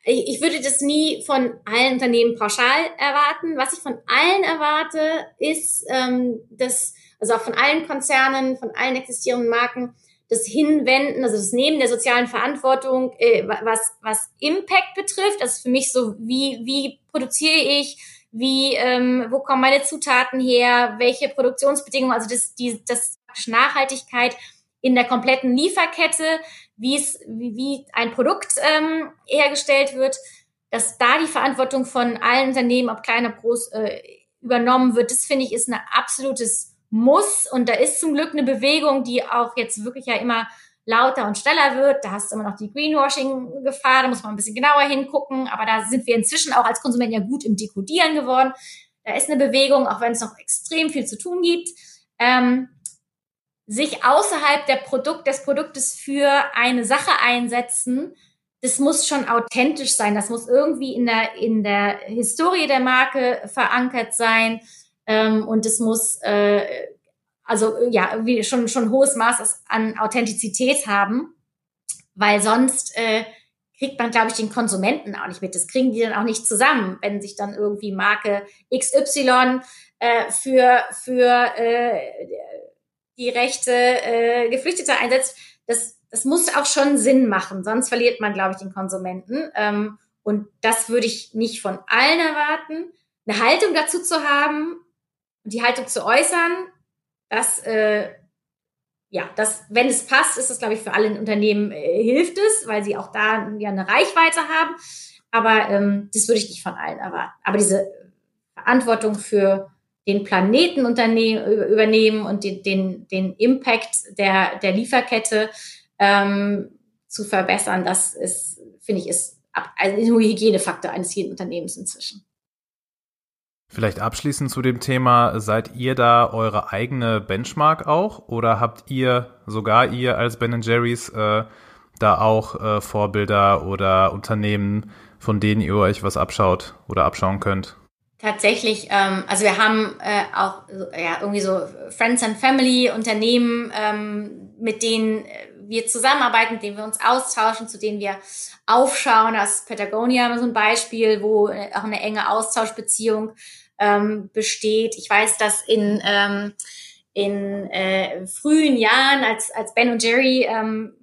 ich, ich würde das nie von allen Unternehmen pauschal erwarten. Was ich von allen erwarte, ist, ähm, dass, also auch von allen Konzernen, von allen existierenden Marken, das Hinwenden, also das Nehmen der sozialen Verantwortung, äh, was, was Impact betrifft. Das ist für mich so, wie, wie produziere ich, wie, ähm, wo kommen meine Zutaten her, welche Produktionsbedingungen, also das, die, das Nachhaltigkeit in der kompletten Lieferkette, wie es, wie, wie ein Produkt ähm, hergestellt wird, dass da die Verantwortung von allen Unternehmen, ob klein, ob groß, äh, übernommen wird, das finde ich ist ein absolutes Muss. Und da ist zum Glück eine Bewegung, die auch jetzt wirklich ja immer lauter und schneller wird. Da hast du immer noch die Greenwashing-Gefahr, da muss man ein bisschen genauer hingucken. Aber da sind wir inzwischen auch als Konsumenten ja gut im Dekodieren geworden. Da ist eine Bewegung, auch wenn es noch extrem viel zu tun gibt. Ähm, sich außerhalb der Produkt, des Produktes für eine Sache einsetzen, das muss schon authentisch sein. Das muss irgendwie in der, in der Historie der Marke verankert sein. Ähm, und es muss, äh, also ja, wie schon, schon hohes Maß an Authentizität haben. Weil sonst äh, kriegt man, glaube ich, den Konsumenten auch nicht mit. Das kriegen die dann auch nicht zusammen, wenn sich dann irgendwie Marke XY äh, für, für äh, die Rechte äh, Geflüchteter einsetzt, das, das muss auch schon Sinn machen, sonst verliert man, glaube ich, den Konsumenten. Ähm, und das würde ich nicht von allen erwarten. Eine Haltung dazu zu haben die Haltung zu äußern, das, äh, ja, das, wenn es passt, ist das, glaube ich, für alle Unternehmen äh, hilft es, weil sie auch da ja eine Reichweite haben. Aber ähm, das würde ich nicht von allen erwarten. Aber diese Verantwortung für den Planeten übernehmen und den, den, den Impact der, der Lieferkette ähm, zu verbessern, das ist, finde ich, ist also ein Hygienefaktor eines jeden Unternehmens inzwischen. Vielleicht abschließend zu dem Thema, seid ihr da eure eigene Benchmark auch oder habt ihr, sogar ihr als Ben Jerry's, äh, da auch äh, Vorbilder oder Unternehmen, von denen ihr euch was abschaut oder abschauen könnt? Tatsächlich, ähm, also wir haben äh, auch ja, irgendwie so Friends and Family Unternehmen, ähm, mit denen wir zusammenarbeiten, mit denen wir uns austauschen, zu denen wir aufschauen. Das ist Patagonia so ein Beispiel, wo äh, auch eine enge Austauschbeziehung ähm, besteht. Ich weiß, dass in ähm, in äh, frühen Jahren, als, als Ben und Jerry ähm,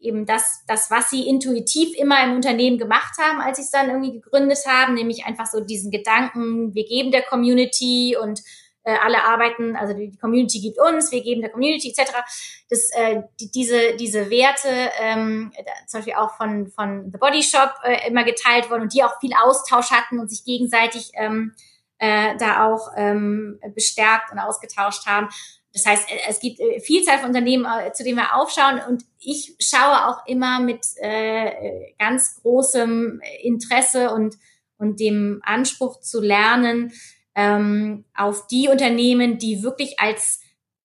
eben das, das, was sie intuitiv immer im Unternehmen gemacht haben, als sie es dann irgendwie gegründet haben, nämlich einfach so diesen Gedanken, wir geben der Community und äh, alle arbeiten, also die Community gibt uns, wir geben der Community etc. Das, äh, die, diese, diese Werte, ähm, zum Beispiel auch von, von The Body Shop äh, immer geteilt wurden und die auch viel Austausch hatten und sich gegenseitig ähm, äh, da auch ähm, bestärkt und ausgetauscht haben. Das heißt, äh, es gibt äh, Vielzahl von Unternehmen, äh, zu denen wir aufschauen und ich schaue auch immer mit äh, ganz großem Interesse und, und dem Anspruch zu lernen ähm, auf die Unternehmen, die wirklich als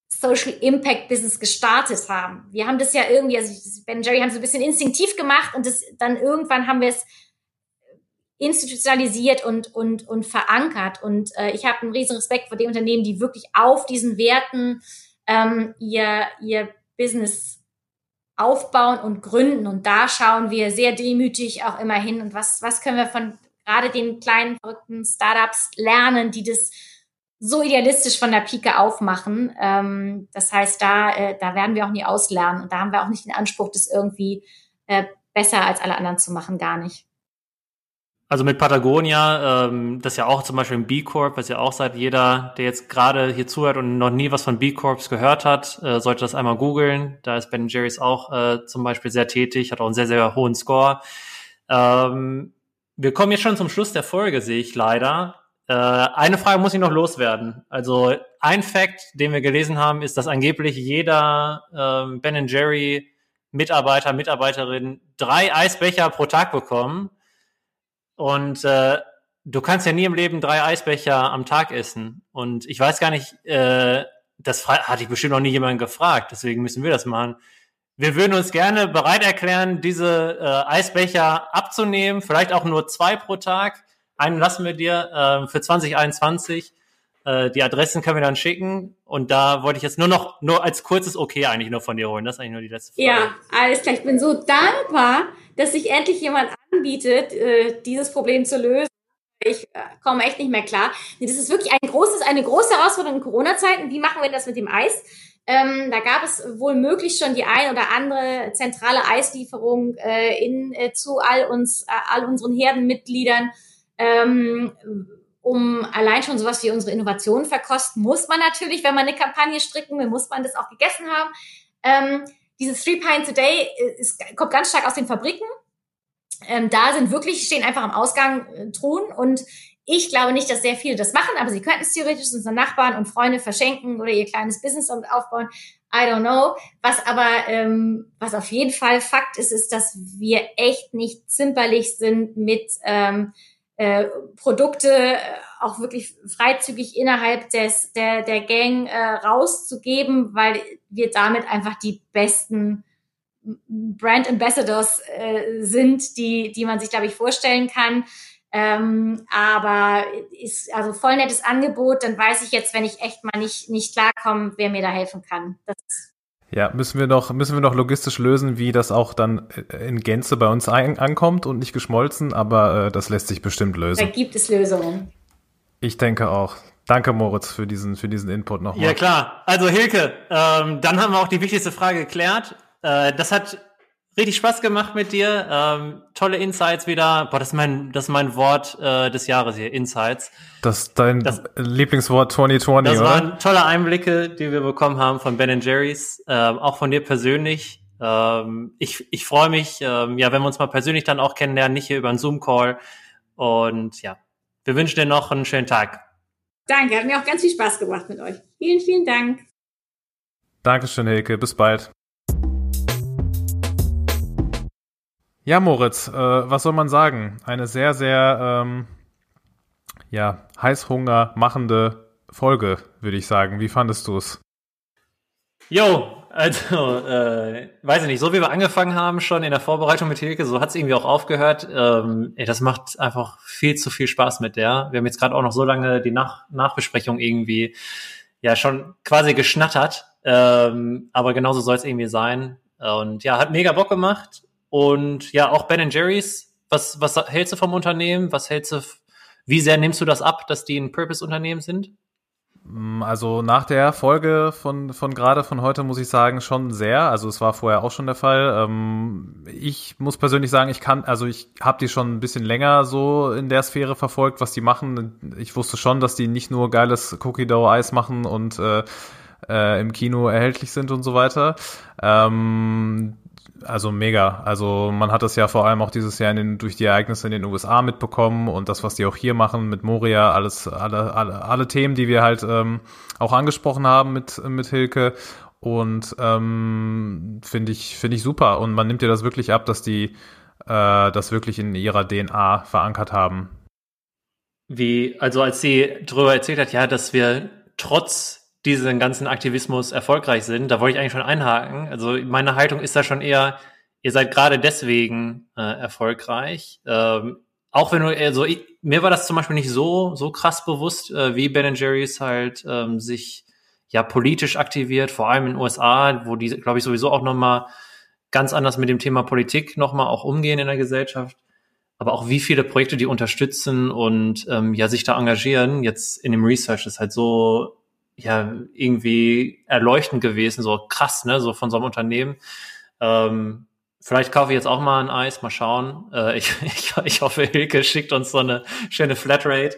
Social Impact Business gestartet haben. Wir haben das ja irgendwie, also Ben Jerry haben es ein bisschen instinktiv gemacht und das, dann irgendwann haben wir es institutionalisiert und, und, und verankert. Und äh, ich habe einen riesen Respekt vor den Unternehmen, die wirklich auf diesen Werten ähm, ihr, ihr Business aufbauen und gründen. Und da schauen wir sehr demütig auch immer hin. Und was, was können wir von gerade den kleinen, verrückten Startups lernen, die das so idealistisch von der Pike aufmachen. Ähm, das heißt, da, äh, da werden wir auch nie auslernen. Und da haben wir auch nicht den Anspruch, das irgendwie äh, besser als alle anderen zu machen, gar nicht. Also mit Patagonia, ähm, das ja auch zum Beispiel ein B Corp, was ja auch seit jeder, der jetzt gerade hier zuhört und noch nie was von B Corps gehört hat, äh, sollte das einmal googeln. Da ist Ben Jerry's auch äh, zum Beispiel sehr tätig, hat auch einen sehr, sehr hohen Score. Ähm, wir kommen jetzt schon zum Schluss der Folge, sehe ich leider. Äh, eine Frage muss ich noch loswerden. Also ein Fact, den wir gelesen haben, ist, dass angeblich jeder ähm, Ben Jerry Mitarbeiter, Mitarbeiterin drei Eisbecher pro Tag bekommen. Und äh, du kannst ja nie im Leben drei Eisbecher am Tag essen. Und ich weiß gar nicht, äh, das hatte ich bestimmt noch nie jemanden gefragt, deswegen müssen wir das machen. Wir würden uns gerne bereit erklären, diese äh, Eisbecher abzunehmen, vielleicht auch nur zwei pro Tag. Einen lassen wir dir äh, für 2021. Äh, die Adressen können wir dann schicken. Und da wollte ich jetzt nur noch, nur als kurzes Okay eigentlich nur von dir holen. Das ist eigentlich nur die letzte Frage. Ja, alles klar. Ich bin so dankbar, dass sich endlich jemand anbietet, äh, dieses Problem zu lösen. Ich äh, komme echt nicht mehr klar. Das ist wirklich ein großes, eine große Herausforderung in Corona-Zeiten. Wie machen wir das mit dem Eis? Ähm, da gab es wohl möglich schon die ein oder andere zentrale Eislieferung äh, in, äh, zu all uns, äh, all unseren Herdenmitgliedern. Ähm, um allein schon sowas wie unsere Innovation verkosten, muss man natürlich, wenn man eine Kampagne stricken will, muss man das auch gegessen haben. Ähm, dieses Three Pints a Day äh, ist, kommt ganz stark aus den Fabriken. Ähm, da sind wirklich, stehen einfach am Ausgang äh, Truhen und ich glaube nicht, dass sehr viele das machen, aber sie könnten es theoretisch unseren Nachbarn und Freunde verschenken oder ihr kleines Business aufbauen. I don't know. Was aber, ähm, was auf jeden Fall Fakt ist, ist, dass wir echt nicht zimperlich sind mit ähm, äh, Produkte äh, auch wirklich freizügig innerhalb des, der, der Gang äh, rauszugeben, weil wir damit einfach die besten Brand Ambassadors äh, sind, die, die man sich, glaube ich, vorstellen kann. Ähm, aber ist also voll nettes Angebot, dann weiß ich jetzt, wenn ich echt mal nicht, nicht klarkomme, wer mir da helfen kann. Das ja, müssen wir noch, müssen wir noch logistisch lösen, wie das auch dann in Gänze bei uns ein, ankommt und nicht geschmolzen, aber äh, das lässt sich bestimmt lösen. Da gibt es Lösungen. Ich denke auch. Danke, Moritz, für diesen, für diesen Input nochmal. Ja, klar. Also, Hilke, ähm, dann haben wir auch die wichtigste Frage geklärt. Äh, das hat richtig Spaß gemacht mit dir. Ähm, tolle Insights wieder. Boah, das ist mein, das ist mein Wort äh, des Jahres hier, Insights. Das ist dein das, Lieblingswort 2020, Das oder? waren tolle Einblicke, die wir bekommen haben von Ben Jerry's, ähm, auch von dir persönlich. Ähm, ich ich freue mich, ähm, ja, wenn wir uns mal persönlich dann auch kennenlernen, nicht hier über einen Zoom-Call. Und ja, wir wünschen dir noch einen schönen Tag. Danke, hat mir auch ganz viel Spaß gemacht mit euch. Vielen, vielen Dank. Dankeschön, Hilke. Bis bald. Ja, Moritz, äh, was soll man sagen? Eine sehr, sehr ähm, ja, Heißhunger machende Folge, würde ich sagen. Wie fandest du es? Jo, also, äh, weiß ich nicht, so wie wir angefangen haben schon in der Vorbereitung mit Hilke, so hat es irgendwie auch aufgehört. Ähm, ey, das macht einfach viel zu viel Spaß mit der. Wir haben jetzt gerade auch noch so lange die Nach Nachbesprechung irgendwie ja schon quasi geschnattert. Ähm, aber genauso soll es irgendwie sein. Und ja, hat mega Bock gemacht. Und ja, auch Ben Jerry's. Was, was hältst du vom Unternehmen? Was hältst du, wie sehr nimmst du das ab, dass die ein Purpose-Unternehmen sind? Mm, also nach der Folge von, von gerade von heute muss ich sagen, schon sehr. Also es war vorher auch schon der Fall. Ähm, ich muss persönlich sagen, ich kann, also ich habe die schon ein bisschen länger so in der Sphäre verfolgt, was die machen. Ich wusste schon, dass die nicht nur geiles Cookie Dough Eis machen und äh, äh, im Kino erhältlich sind und so weiter. Ähm, also mega. Also man hat das ja vor allem auch dieses Jahr in den, durch die Ereignisse in den USA mitbekommen und das, was die auch hier machen mit Moria, alles, alle, alle, alle Themen, die wir halt ähm, auch angesprochen haben mit, mit Hilke. Und ähm, finde ich, finde ich super. Und man nimmt dir das wirklich ab, dass die äh, das wirklich in ihrer DNA verankert haben. Wie, also als sie darüber erzählt hat, ja, dass wir trotz diesen ganzen Aktivismus erfolgreich sind, da wollte ich eigentlich schon einhaken. Also meine Haltung ist da schon eher, ihr seid gerade deswegen äh, erfolgreich. Ähm, auch wenn du, also ich, mir war das zum Beispiel nicht so, so krass bewusst, äh, wie Ben Jerry's halt ähm, sich ja politisch aktiviert, vor allem in den USA, wo die, glaube ich, sowieso auch nochmal ganz anders mit dem Thema Politik nochmal auch umgehen in der Gesellschaft. Aber auch wie viele Projekte die unterstützen und ähm, ja sich da engagieren, jetzt in dem Research ist halt so ja irgendwie erleuchtend gewesen, so krass, ne, so von so einem Unternehmen. Ähm, vielleicht kaufe ich jetzt auch mal ein Eis, mal schauen. Äh, ich, ich, ich hoffe, Hilke schickt uns so eine schöne Flatrate.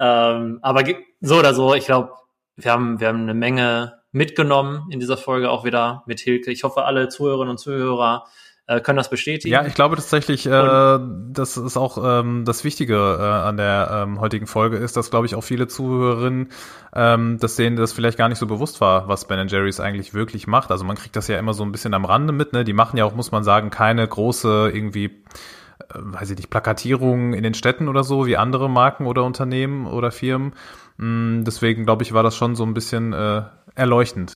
Ähm, aber so oder so, ich glaube, wir haben, wir haben eine Menge mitgenommen in dieser Folge auch wieder mit Hilke. Ich hoffe, alle Zuhörerinnen und Zuhörer äh, können das bestätigen. Ja, ich glaube tatsächlich, äh, das ist auch ähm, das Wichtige äh, an der ähm, heutigen Folge ist, dass, glaube ich, auch viele Zuhörerinnen, ähm, dass denen das vielleicht gar nicht so bewusst war, was Ben Jerry's eigentlich wirklich macht. Also man kriegt das ja immer so ein bisschen am Rande mit, ne? Die machen ja auch, muss man sagen, keine große irgendwie äh, weiß ich nicht, Plakatierungen in den Städten oder so, wie andere Marken oder Unternehmen oder Firmen. Mm, deswegen, glaube ich, war das schon so ein bisschen äh, erleuchtend.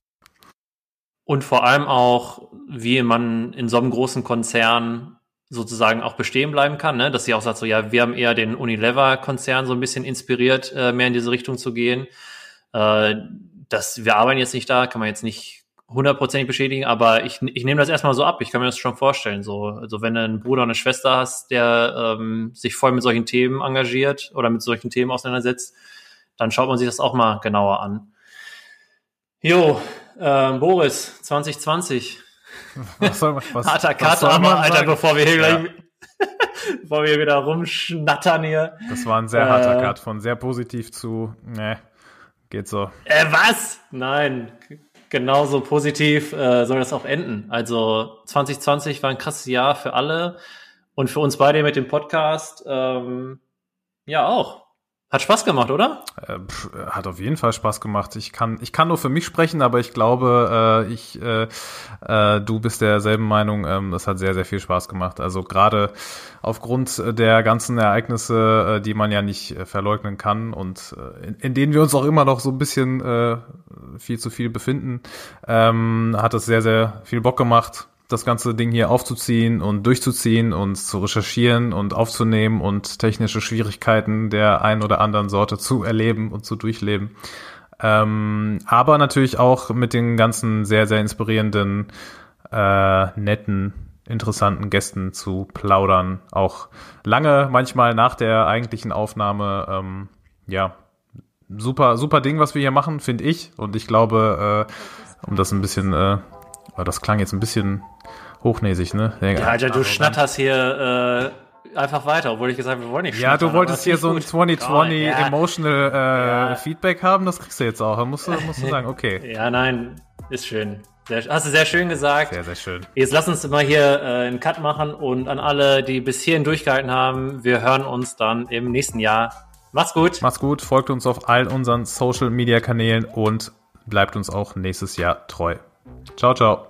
Und vor allem auch, wie man in so einem großen Konzern sozusagen auch bestehen bleiben kann, ne? dass sie auch sagt, so ja, wir haben eher den Unilever-Konzern so ein bisschen inspiriert, äh, mehr in diese Richtung zu gehen. Äh, das, wir arbeiten jetzt nicht da, kann man jetzt nicht hundertprozentig beschädigen, aber ich, ich nehme das erstmal so ab. Ich kann mir das schon vorstellen. So, also wenn du einen Bruder und eine Schwester hast, der ähm, sich voll mit solchen Themen engagiert oder mit solchen Themen auseinandersetzt, dann schaut man sich das auch mal genauer an. Jo, äh, Boris, 2020. Was soll man, was, Harter Cut, aber Alter, sagen? bevor wir hier ja. gleich, bevor wir wieder rumschnattern hier. Das war ein sehr harter äh, Cut, von sehr positiv zu, ne, geht so. Äh, was? Nein, genauso positiv äh, soll das auch enden. Also 2020 war ein krasses Jahr für alle und für uns beide mit dem Podcast, ähm, ja auch. Hat Spaß gemacht, oder? Äh, hat auf jeden Fall Spaß gemacht. Ich kann, ich kann nur für mich sprechen, aber ich glaube, äh, ich, äh, äh, du bist derselben Meinung. Ähm, das hat sehr, sehr viel Spaß gemacht. Also gerade aufgrund der ganzen Ereignisse, äh, die man ja nicht äh, verleugnen kann und äh, in, in denen wir uns auch immer noch so ein bisschen äh, viel zu viel befinden, ähm, hat es sehr, sehr viel Bock gemacht das ganze Ding hier aufzuziehen und durchzuziehen und zu recherchieren und aufzunehmen und technische Schwierigkeiten der ein oder anderen Sorte zu erleben und zu durchleben. Ähm, aber natürlich auch mit den ganzen sehr, sehr inspirierenden, äh, netten, interessanten Gästen zu plaudern. Auch lange, manchmal nach der eigentlichen Aufnahme. Ähm, ja, super, super Ding, was wir hier machen, finde ich. Und ich glaube, äh, um das ein bisschen, äh, das klang jetzt ein bisschen hochnäsig, ne? Ja, Alter, du schnatterst hier äh, einfach weiter, obwohl ich gesagt habe, wir wollen nicht Ja, du wolltest hier so ein 2020 oh, ja. Emotional äh, ja. Feedback haben, das kriegst du jetzt auch. Da musst du, musst du sagen, okay. ja, nein, ist schön. Sehr, hast du sehr schön gesagt. Sehr, sehr schön. Jetzt lass uns mal hier äh, einen Cut machen und an alle, die bis hierhin durchgehalten haben, wir hören uns dann im nächsten Jahr. Mach's gut. Macht's gut, folgt uns auf all unseren Social Media Kanälen und bleibt uns auch nächstes Jahr treu. Ciao, ciao.